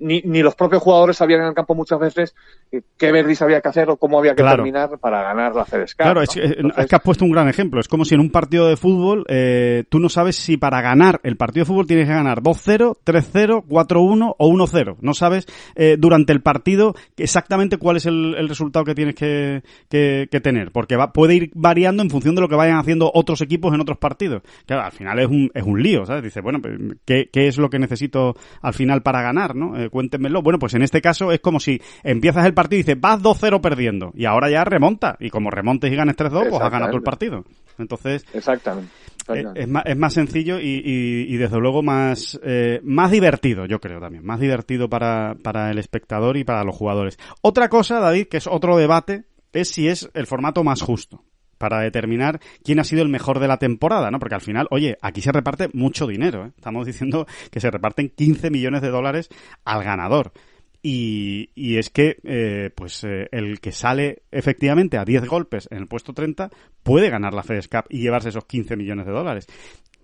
Ni, ni los propios jugadores sabían en el campo muchas veces eh, qué Verdis había que hacer o cómo había que Claro. terminar para ganar la Cup, Claro, ¿no? es, que, eh, Entonces, es que has puesto un gran ejemplo. Es como si en un partido de fútbol eh, tú no sabes si para ganar el partido de fútbol tienes que ganar 2-0, 3-0, 4-1 o 1-0. No sabes eh, durante el partido exactamente cuál es el, el resultado que tienes que, que- que tener, porque va, puede ir variando en función de lo que vayan haciendo otros equipos en otros partidos. Claro, al final es un, es un lío, ¿sabes? Dice, bueno, pues, ¿qué, qué es lo que necesito al final para ganar, no? Eh, cuéntenmelo. Bueno, pues en este caso es como si empiezas el partido y dices, vas 2-0 perdiendo, y ahora ya remonta, y como remontes y ganes 3-2, pues has ganado el partido. Entonces, Exactamente. eh, es, más, es más sencillo y, y- y desde luego más, eh, más divertido, yo creo también. Más divertido para, para el espectador y para los jugadores. Otra cosa, David, que es otro debate, es si es el formato más justo para determinar quién ha sido el mejor de la temporada, ¿no? Porque al final, oye, aquí se reparte mucho dinero, ¿eh? Estamos diciendo que se reparten 15 millones de dólares al ganador. Y, y es que, eh, pues, eh, el que sale efectivamente a 10 golpes en el puesto 30 puede ganar la FedEx Cup y llevarse esos 15 millones de dólares.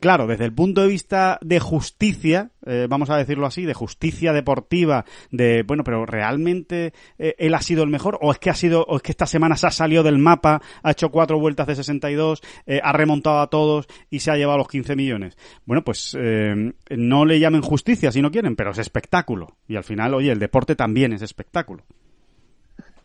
Claro, desde el punto de vista de justicia, eh, vamos a decirlo así, de justicia deportiva, de bueno, pero realmente eh, él ha sido el mejor, o es que ha sido, o es que esta semana se ha salido del mapa, ha hecho cuatro vueltas de 62, eh, ha remontado a todos y se ha llevado los 15 millones. Bueno, pues no le llamen justicia si no quieren, pero es espectáculo. Y al final, oye, el deporte también es espectáculo.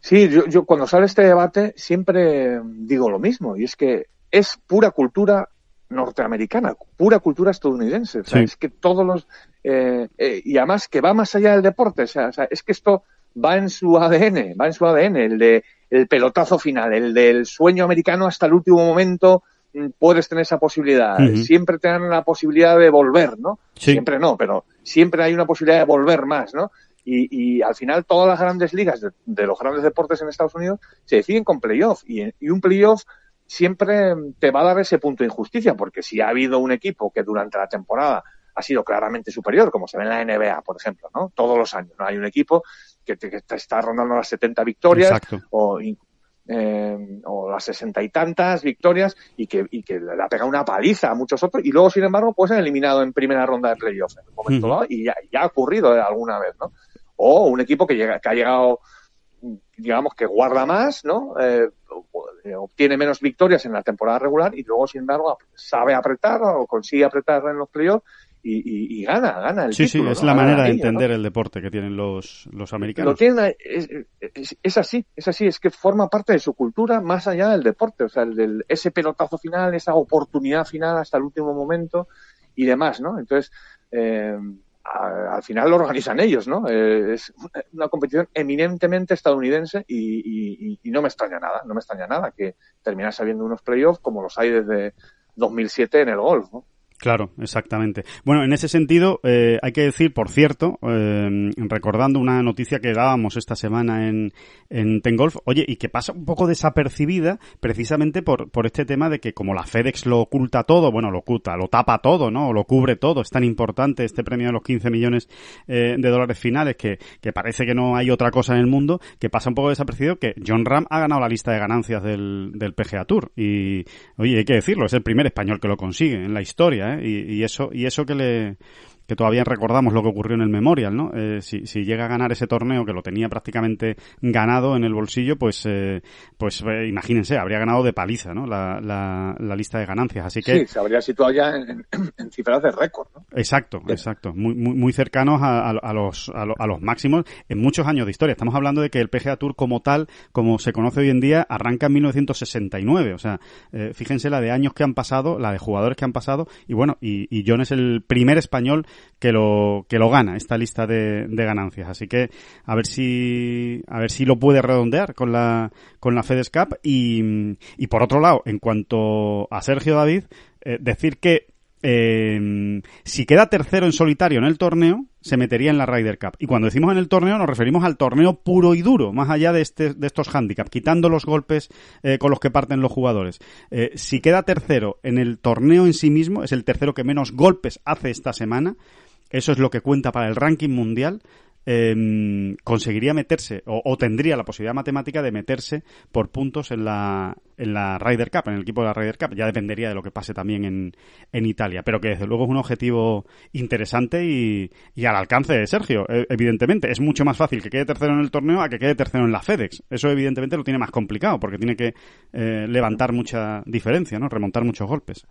Sí, yo cuando sale este debate siempre digo lo mismo, y es que es pura cultura norteamericana, pura cultura estadounidense. O sea, Sí. es que todos los. eh, eh, y además que va más allá del deporte. O sea, o sea, es que esto va en su ADN, va en su ADN, el de el pelotazo final, el del sueño americano hasta el último momento. mm, Puedes tener esa posibilidad. Siempre te dan la posibilidad de volver, ¿no? Sí. Siempre no, pero siempre hay una posibilidad de volver más, ¿no? Y, y al final todas las grandes ligas de, de los grandes deportes en Estados Unidos se deciden con playoff. Y, y un playoff siempre te va a dar ese punto de injusticia, porque si ha habido un equipo que durante la temporada ha sido claramente superior, como se ve en la NBA, por ejemplo, ¿no? Todos los años, ¿no? Hay un equipo que, te- que te está rondando las 70 victorias Exacto. o, eh, o las sesenta y tantas victorias y que, y que le ha pegado una paliza a muchos otros y luego, sin embargo, pues han eliminado en primera ronda de playoff en un momento Ujú. dado y ya, ya ha ocurrido alguna vez, ¿no? O un equipo que, llega, que ha llegado, digamos, que guarda más, ¿no? Eh, obtiene menos victorias en la temporada regular y luego, sin embargo, sabe apretar o consigue apretar en los playoffs y, y, y gana, gana el Sí, sí, título, es ¿no? la Gana manera de entender el deporte que tienen los, los lo americanos. tienen es, es- es así es así es que forma parte de su cultura más allá del deporte o sea el del- ese pelotazo final esa oportunidad final hasta el último momento y demás no entonces eh, al final lo organizan ellos no Eh, es una competición eminentemente estadounidense y, y- y- y no me extraña nada no me extraña nada que terminase habiendo unos playoffs como los hay desde 2007 en el golf ¿no? Claro, exactamente. Bueno, en ese sentido, eh, hay que decir, por cierto, eh, recordando una noticia que dábamos esta semana en, en Tengolf, oye, y que pasa un poco desapercibida precisamente por, por este tema de que como la FedEx lo oculta todo, bueno, lo oculta, lo tapa todo, ¿no? Lo cubre todo, es tan importante este premio de los 15 millones eh, de dólares finales que, que parece que no hay otra cosa en el mundo, que pasa un poco desapercibido que John Ram ha ganado la lista de ganancias del, del PGA Tour. Y, oye, hay que decirlo, es el primer español que lo consigue en la historia, ¿eh? Y, y eso, y eso que le, que todavía recordamos lo que ocurrió en el Memorial, ¿no? Eh, si, si llega a ganar ese torneo que lo tenía prácticamente ganado en el bolsillo, pues, eh, pues eh, imagínense, habría ganado de paliza, ¿no? La, la, la lista de ganancias. Así que, sí se habría situado ya en, cifras de récord ¿no? Exacto, exacto. Muy, muy, muy cercanos a, a- a los, a, lo- a los máximos en muchos años de historia. Estamos hablando de que el PGA Tour como tal, como se conoce hoy en día, arranca en 1969. O sea, fíjense la de años que han pasado, la de jugadores que han pasado. Y bueno, y, y John es el primer español que lo, que lo gana, esta lista de, ganancias. Así que a ver si, a ver si lo puede redondear con la, con la FedEx Cup. Y, y por otro lado, en cuanto a Sergio David, eh, decir que eh, si queda tercero en solitario en el torneo, se metería en la Ryder Cup. Y cuando decimos en el torneo, nos referimos al torneo puro y duro, más allá de, este, estos handicaps, quitando los golpes eh, con los que parten los jugadores. Eh, si queda tercero en el torneo en sí mismo, es el tercero que menos golpes hace esta semana, eso es lo que cuenta para el ranking mundial eh, conseguiría meterse o, o, tendría la posibilidad matemática de meterse por puntos en la, en la Ryder Cup, en el equipo de la Ryder Cup. Ya dependería de lo que pase también en, en Italia, pero que desde luego es un objetivo interesante y, al alcance de Sergio, eh, evidentemente. Es mucho más fácil que quede tercero en el torneo a que quede tercero en la FedEx. Eso evidentemente lo tiene más complicado porque tiene que eh, levantar mucha diferencia, ¿no? remontar muchos golpes.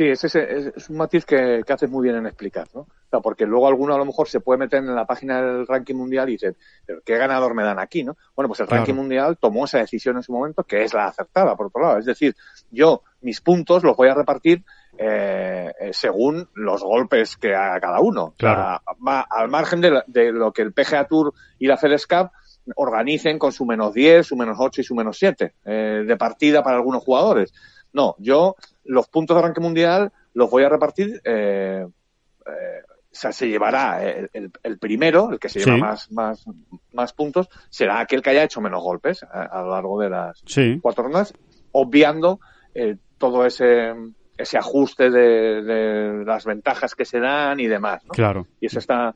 Sí, es, ese, es, un matiz que, que, haces muy bien en explicar, ¿no? O sea, porque luego alguno a lo mejor se puede meter en la página del ranking mundial y dice, ¿pero qué ganador me dan aquí, no? Bueno, pues el claro. ranking mundial tomó esa decisión en su momento, que es la acertada, por otro lado. Es decir, yo mis puntos los voy a repartir eh, según los golpes que haga cada uno. Claro. O sea, va al margen de, de, lo que el PGA Tour y la FedEx Cup organicen con su menos 10, su menos 8 y su menos 7 eh, de partida para algunos jugadores. No, yo los puntos de arranque mundial los voy a repartir. Eh, eh, o sea, se llevará el, el, el, primero, el que se lleva Sí. más, más, más puntos, será aquel que haya hecho menos golpes a, a lo largo de las Sí. cuatro rondas, obviando eh, todo ese, ese ajuste de, de, las ventajas que se dan y demás. ¿no? Claro. Y eso está.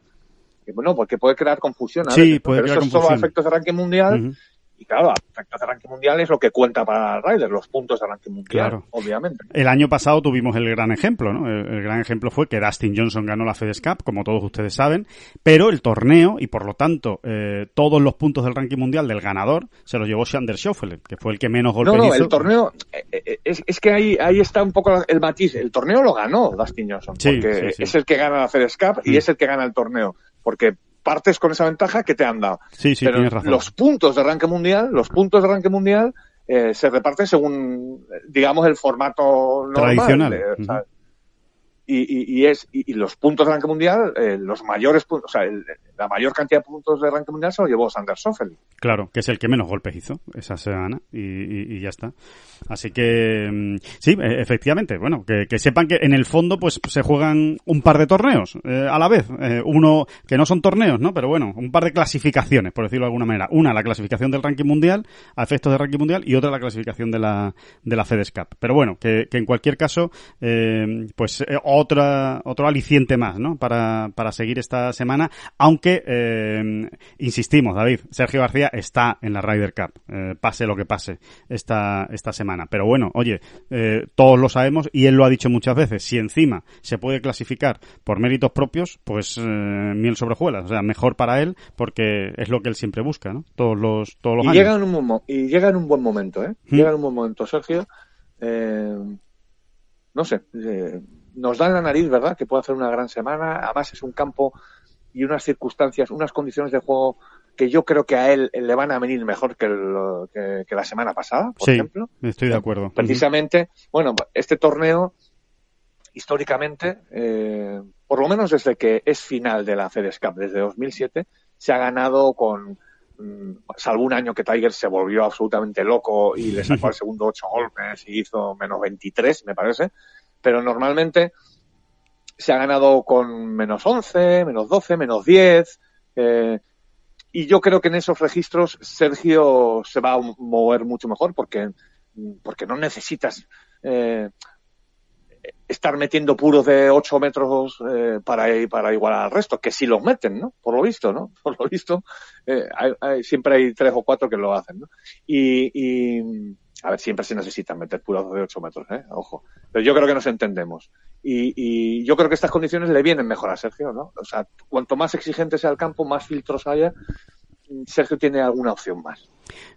Bueno, porque puede crear confusión. a Sí, puede Pero crear eso es todo a confusión. efectos de arranque mundial. Ujú. Y claro, a efectos de ranking mundial es lo que cuenta para el Rider, los puntos de ranking mundial, Claro. obviamente. El año pasado tuvimos el gran ejemplo, ¿no? El, el, gran ejemplo fue que Dustin Johnson ganó la FedEx Cup, como todos ustedes saben, pero el torneo y por lo tanto eh, todos los puntos del ranking mundial del ganador se los llevó Xander Schauffele, que fue el que menos golpes No, no, hizo. el torneo, eh, es, es, que ahí, ahí está un poco el matiz. El torneo lo ganó Dustin Johnson, Sí, porque sí, sí. es el que gana la FedEx Cup y Mm. es el que gana el torneo, porque partes con esa ventaja que te han dado. Sí, sí, Pero tienes razón. los puntos de ranking mundial, los puntos de ranking mundial eh, se reparten según, eh, digamos, el formato normal. Tradicional. de- o sea, Ujú. y, y, y es y, y los puntos de ranking mundial, eh, los mayores puntos, o sea, el- la mayor cantidad de puntos de ranking mundial se lo llevó Sander Schoffel. Claro, que es el que menos golpes hizo esa semana y, y- y ya está. Así que mm, sí, e- efectivamente, bueno, que, que sepan que en el fondo pues se juegan un par de torneos eh, a la vez. Eh, uno que no son torneos, ¿no? Pero bueno, un par de clasificaciones, por decirlo de alguna manera. Una, la clasificación del ranking mundial, a efectos de ranking mundial, y otra, la clasificación de la, de la FedEx Cup. Pero bueno, que, que en cualquier caso, eh, pues eh, otra, otro aliciente más, ¿no? Para, para seguir esta semana, aunque, eh, insistimos, David, Sergio García está en la Ryder Cup, eh, pase lo que pase esta, esta semana. Pero bueno, oye, eh, todos lo sabemos y él lo ha dicho muchas veces, si encima se puede clasificar por méritos propios, pues miel sobre hojuelas, o sea, mejor para él porque es lo que él siempre busca, ¿no? Todos los, todos los y años. llega en un y llega en un buen momento, ¿eh? Mm. Llega en un buen momento, Sergio. No sé, nos da en la nariz, ¿verdad? Que puede hacer una gran semana. Además es un campo y unas circunstancias, unas condiciones de juego que yo creo que a él le van a venir mejor que, el- que, que la semana pasada, por sí, ejemplo. estoy de acuerdo. Precisamente, bueno, este torneo, históricamente, eh, por lo menos desde que es final de la FedEx Cup, desde 2007, se ha ganado con, mm, salvo un año que Tiger se volvió absolutamente loco y le sacó al segundo ocho golpes y hizo menos 23, me parece, pero normalmente se ha ganado con menos 11, menos 12, menos 10, eh, y yo creo que en esos registros Sergio se va a mover mucho mejor porque, porque no necesitas eh, estar metiendo puros de 8 metros eh, para, para igualar al resto, que sí los meten, ¿no? Por lo visto, ¿no? Por lo visto, eh, hay, hay, siempre hay tres o cuatro que lo hacen, ¿no? Y, y a ver, siempre se necesitan meter puros de 8 metros, ¿eh? Ojo. Pero yo creo que nos entendemos. Y, y, yo creo que estas condiciones le vienen mejor a Sergio, ¿no? O sea, cuanto más exigente sea el campo, más filtros haya, Sergio tiene alguna opción más.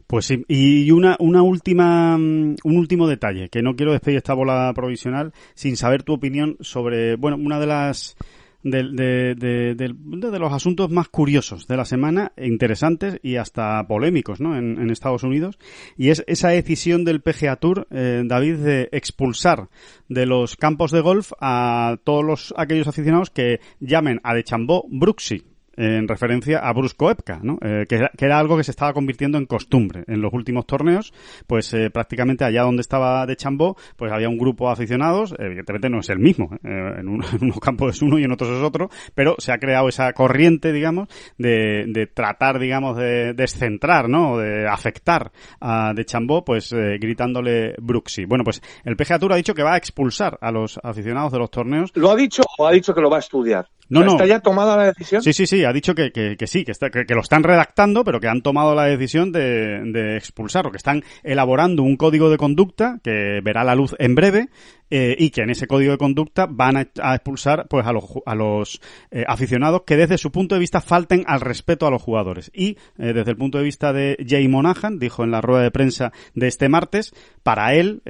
Pues sí, y una, una última, un último detalle, que no quiero despedir esta bola provisional sin saber tu opinión sobre, bueno, una de las, de, de, de, de, los asuntos más curiosos de la semana, interesantes y hasta polémicos, ¿no? En, en Estados Unidos, y es esa decisión del PGA Tour, eh, David, de expulsar de los campos de golf a todos los, aquellos aficionados que llamen a de Chambó Bruxy. En referencia a Bruce Koepka, ¿no? Eh, que, era, que, era, algo que se estaba convirtiendo en costumbre en los últimos torneos, pues eh, prácticamente allá donde estaba de Chambó, pues había un grupo de aficionados, evidentemente no es el mismo, eh, en, un, en unos campos es uno y en otros es otro, pero se ha creado esa corriente, digamos, de, de tratar, digamos, de descentrar, ¿no? De afectar a de Chambó, pues gritándole Brooksy. Bueno, pues el PGA Tour ha dicho que va a expulsar a los aficionados de los torneos. ¿Lo ha dicho o ha dicho que lo va a estudiar? No, no. ¿Está ya tomada la decisión? Sí, sí, sí, ha dicho que, sí, que, está, que, lo están redactando, pero que han tomado la decisión de, de expulsarlo, que están elaborando un código de conducta que verá la luz en breve eh, y que en ese código de conducta van a, expulsar pues a los, a los eh, aficionados que desde su punto de vista falten al respeto a los jugadores. Y eh, desde el punto de vista de Jay Monahan, dijo en la rueda de prensa de este martes, para él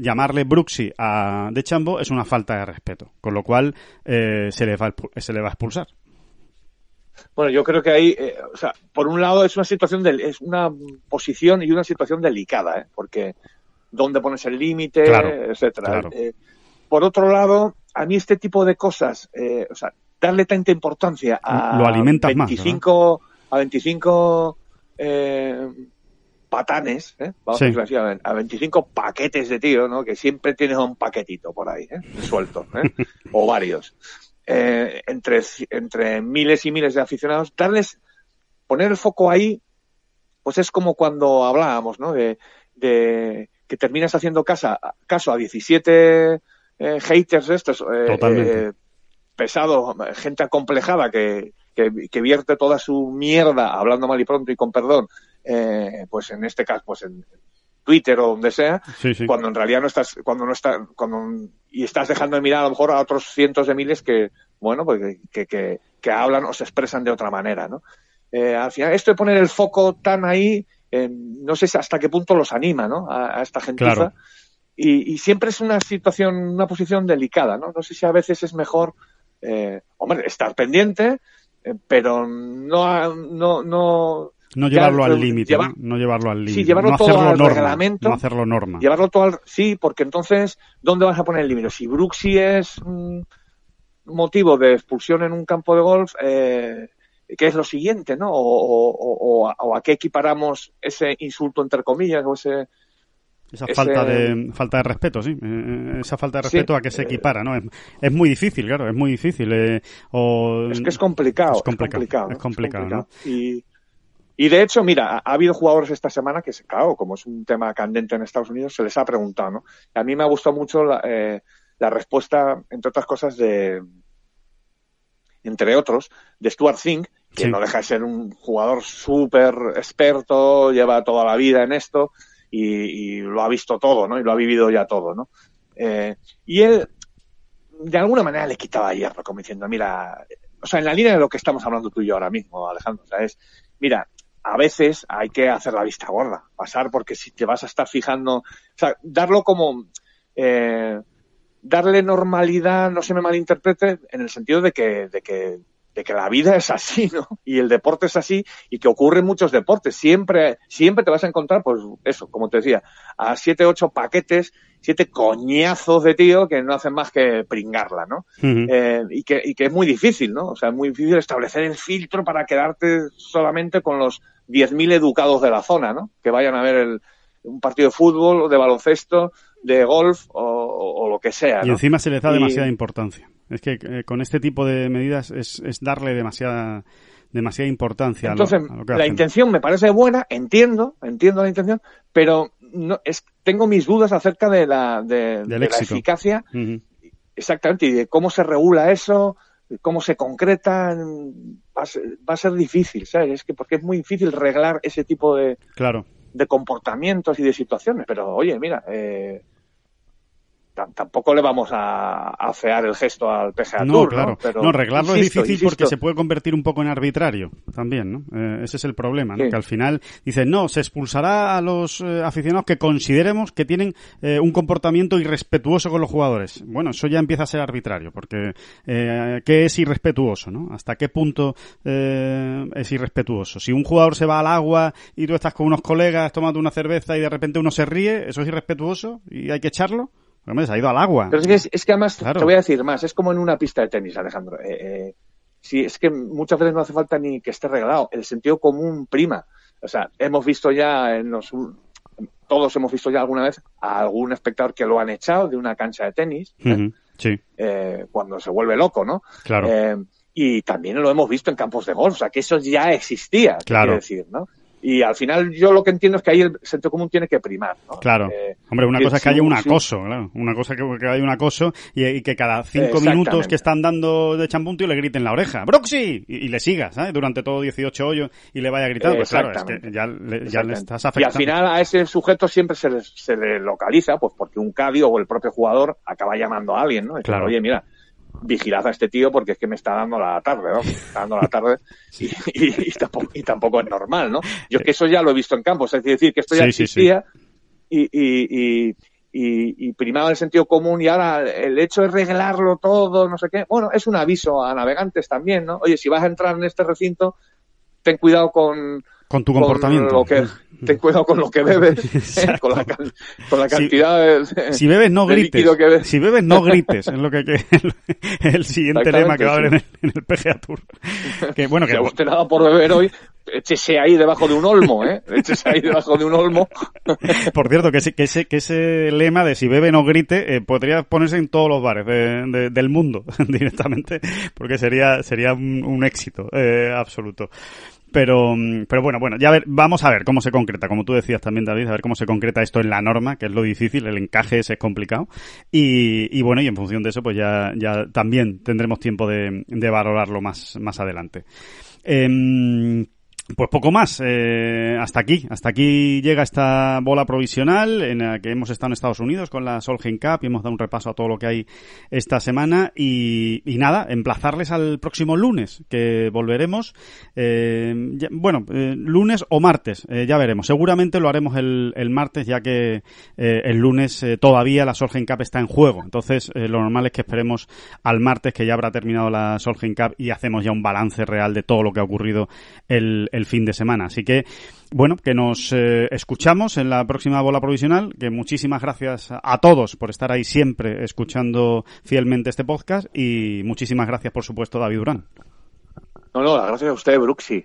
llamarle Brooksy a De Chambo es una falta de respeto, con lo cual se, le va, se le va a expulsar. Bueno, yo creo que ahí, eh, o sea, por un lado es una situación, de, es una posición y una situación delicada, ¿eh? porque dónde pones el límite, claro, etcétera. claro. Eh, por otro lado, a mí este tipo de cosas, eh, o sea, darle tanta importancia a Lo alimentas 25, más, a 25 eh, patanes, ¿eh? vamos Sí. a decirlo así, a a 25 paquetes de tío, ¿no? Que siempre tienes un paquetito por ahí, ¿eh? Suelto, ¿eh? o varios. Eh, entre, entre miles y miles de aficionados, darles, poner el foco ahí, pues es como cuando hablábamos, ¿no? De, de que terminas haciendo casa, caso a 17 eh, haters estos, eh, eh, pesado, gente acomplejada que, que, que vierte toda su mierda, hablando mal y pronto y con perdón, eh, pues en este caso, pues en Twitter o donde sea, Sí, sí. cuando en realidad no estás, cuando no estás, cuando, y estás dejando de mirar a lo mejor a otros cientos de miles que, bueno, pues que, que, que hablan o se expresan de otra manera, ¿no? Eh, al final, esto de poner el foco tan ahí, eh, no sé hasta qué punto los anima, ¿no? A, a esta gente. Claro. Y, y, siempre es una situación, una posición delicada, ¿no? No sé si a veces es mejor, eh, hombre, estar pendiente, eh, pero no, no, no, No llevarlo al límite, ¿no? No llevarlo al límite. Sí, llevarlo no todo hacerlo al norma. reglamento. No hacerlo norma. Llevarlo todo al... Sí, porque entonces, ¿dónde vas a poner el límite? Si Brooksy es un motivo de expulsión en un campo de golf, eh, ¿qué es lo siguiente, no? O, o, o, o, a qué equiparamos ese insulto, entre comillas, o ese... Esa ese- falta de falta de respeto, sí. Eh, Esa falta de respeto Sí, a que se eh, equipara, ¿no? Es, es muy difícil, claro, es muy difícil. eh, o- Es que es complicado. Es complicado, es complicado, ¿no? Y, y de hecho, mira, ha, ha habido jugadores esta semana que, claro, como es un tema candente en Estados Unidos, se les ha preguntado, ¿no? A mí me ha gustado mucho la, eh, la respuesta, entre otras cosas, de, entre otros, de Stuart Zink, que Sí. no deja de ser un jugador súper experto, lleva toda la vida en esto y, y lo ha visto todo, ¿no? Y lo ha vivido ya todo, ¿no? Eh, y él, de alguna manera, le quitaba hierro, como diciendo, mira, o sea, en la línea de lo que estamos hablando tú y yo ahora mismo, Alejandro, o sea, es, mira, a veces hay que hacer la vista gorda, pasar, porque si te vas a estar fijando, o sea, darlo como, eh, darle normalidad, no se me malinterprete, en el sentido de que, de que, de que la vida es así, ¿no? Y el deporte es así, y que ocurre en muchos deportes. Siempre, siempre te vas a encontrar, pues, eso, como te decía, a siete, ocho paquetes, siete coñazos de tío que no hacen más que pringarla, ¿no? Eh, y, que, y que es muy difícil, ¿no? O sea, es muy difícil establecer el filtro para quedarte solamente con los 10.000 educados de la zona, ¿no? Que vayan a ver el, un partido de fútbol, de baloncesto, de golf o, o- o lo que sea, Y encima se les da Y- demasiada importancia. Es que eh, con este tipo de medidas es, es darle demasiada demasiada importancia a lo- Entonces, a lo que la hacen. intención me parece buena, entiendo, entiendo la intención, pero no, es, tengo mis dudas acerca de la, de, Del de la eficacia, exactamente, y de cómo se regula eso, cómo se concreta, va a ser, va a ser difícil, ¿sabes? Es que porque es muy difícil reglar ese tipo de, Claro. de comportamientos y de situaciones, pero oye, mira, eh, tampoco le vamos a, a fear el gesto al PGA No, Tour, claro. ¿no? Pero, no, arreglarlo insisto, es difícil insisto, porque se puede convertir un poco en arbitrario también, ¿no? Eh, ese es el problema, ¿no? Sí. Que al final dicen, no, se expulsará a los eh, aficionados que consideremos que tienen eh, un comportamiento irrespetuoso con los jugadores. Bueno, eso ya empieza a ser arbitrario, porque eh, ¿qué es irrespetuoso, no? ¿Hasta qué punto eh, es irrespetuoso? Si un jugador se va al agua y tú estás con unos colegas tomando una cerveza y de repente uno se ríe, ¿eso es irrespetuoso y hay que echarlo? Hombre, se ha ido al agua. Pero es que, es, es que además, Claro. te voy a decir más, es como en una pista de tenis, Alejandro. Eh, eh, si es que muchas veces no hace falta ni que esté regalado, el sentido común prima. O sea, hemos visto ya en los todos hemos visto ya alguna vez a algún espectador que lo han echado de una cancha de tenis, ¿eh? Sí, Eh, cuando se vuelve loco, ¿no? claro. Eh, y también lo hemos visto en campos de golf, o sea, que eso ya existía, Claro. decir, ¿no? Y al final yo lo que entiendo es que ahí el sentido común tiene que primar, ¿no? Claro. Eh, Hombre, una cosa es que haya un acoso, claro. Una cosa que, que haya un acoso y, y que cada cinco minutos que están dando de champuntio le griten en la oreja, ¡Broxy! Y, y le sigas, ¿sabes? Durante todo 18 hoyos y le vaya gritando. Pues claro, es que ya le, ya le estás Y al afectando. final a ese sujeto siempre se le, se le localiza, pues porque un cadio o el propio jugador acaba llamando a alguien, ¿no? Claro. Oye, mira, vigilad a este tío porque es que me está dando la tarde, ¿no? Me está dando la tarde y, y- y tampoco, y tampoco es normal, ¿no? Yo es que eso ya lo he visto en campos, es decir, que esto ya Sí, sí, sí. existía y, y, y, y, y primaba el sentido común y ahora el hecho de regalarlo todo, no sé qué, bueno, es un aviso a navegantes también, ¿no? Oye, si vas a entrar en este recinto, ten cuidado con, Con tu con comportamiento. lo que, ten cuidado con lo que bebes, con, la, con la cantidad de, Si bebes, no grites. líquido que. Si bebes, no grites. Es lo que, que- el, el siguiente lema que va a haber en el, en el PGA Tour. Que bueno, Si que a usted nada por beber hoy, échese ahí debajo de un olmo, ¿eh? Échese ahí debajo de un olmo. Por cierto, que ese, que ese, que ese lema de si bebe no grite eh, podría ponerse en todos los bares de- de- del mundo directamente, porque sería, sería un, un éxito eh, absoluto. Pero, mm, pero bueno, bueno, ya ver, vamos a ver cómo se concreta, como tú decías también, David, a ver cómo se concreta esto en la norma, que es lo difícil, el encaje ese es complicado. Y, y bueno, y en función de eso, pues ya, ya también tendremos tiempo de, de valorarlo más, más adelante. Em, pues poco más, eh, hasta aquí, hasta aquí llega esta bola provisional en la que hemos estado en Estados Unidos con la Solheim Cup y hemos dado un repaso a todo lo que hay esta semana. Y, nada, emplazarles al próximo lunes que volveremos, eh, ya- bueno, eh, lunes o martes, eh, ya veremos, seguramente lo haremos el, martes ya que eh, el lunes todavía la Solheim Cup está en juego, entonces lo normal es que esperemos al martes que ya habrá terminado la Solheim Cup y hacemos ya un balance real de todo lo que ha ocurrido el, el fin de semana. Así que, bueno, que nos eh, escuchamos en la próxima bola provisional, que muchísimas gracias a, todos por estar ahí siempre escuchando fielmente este podcast y muchísimas gracias, por supuesto, David Durán. No, no, gracias a usted, Bruxy.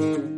Mm-hmm.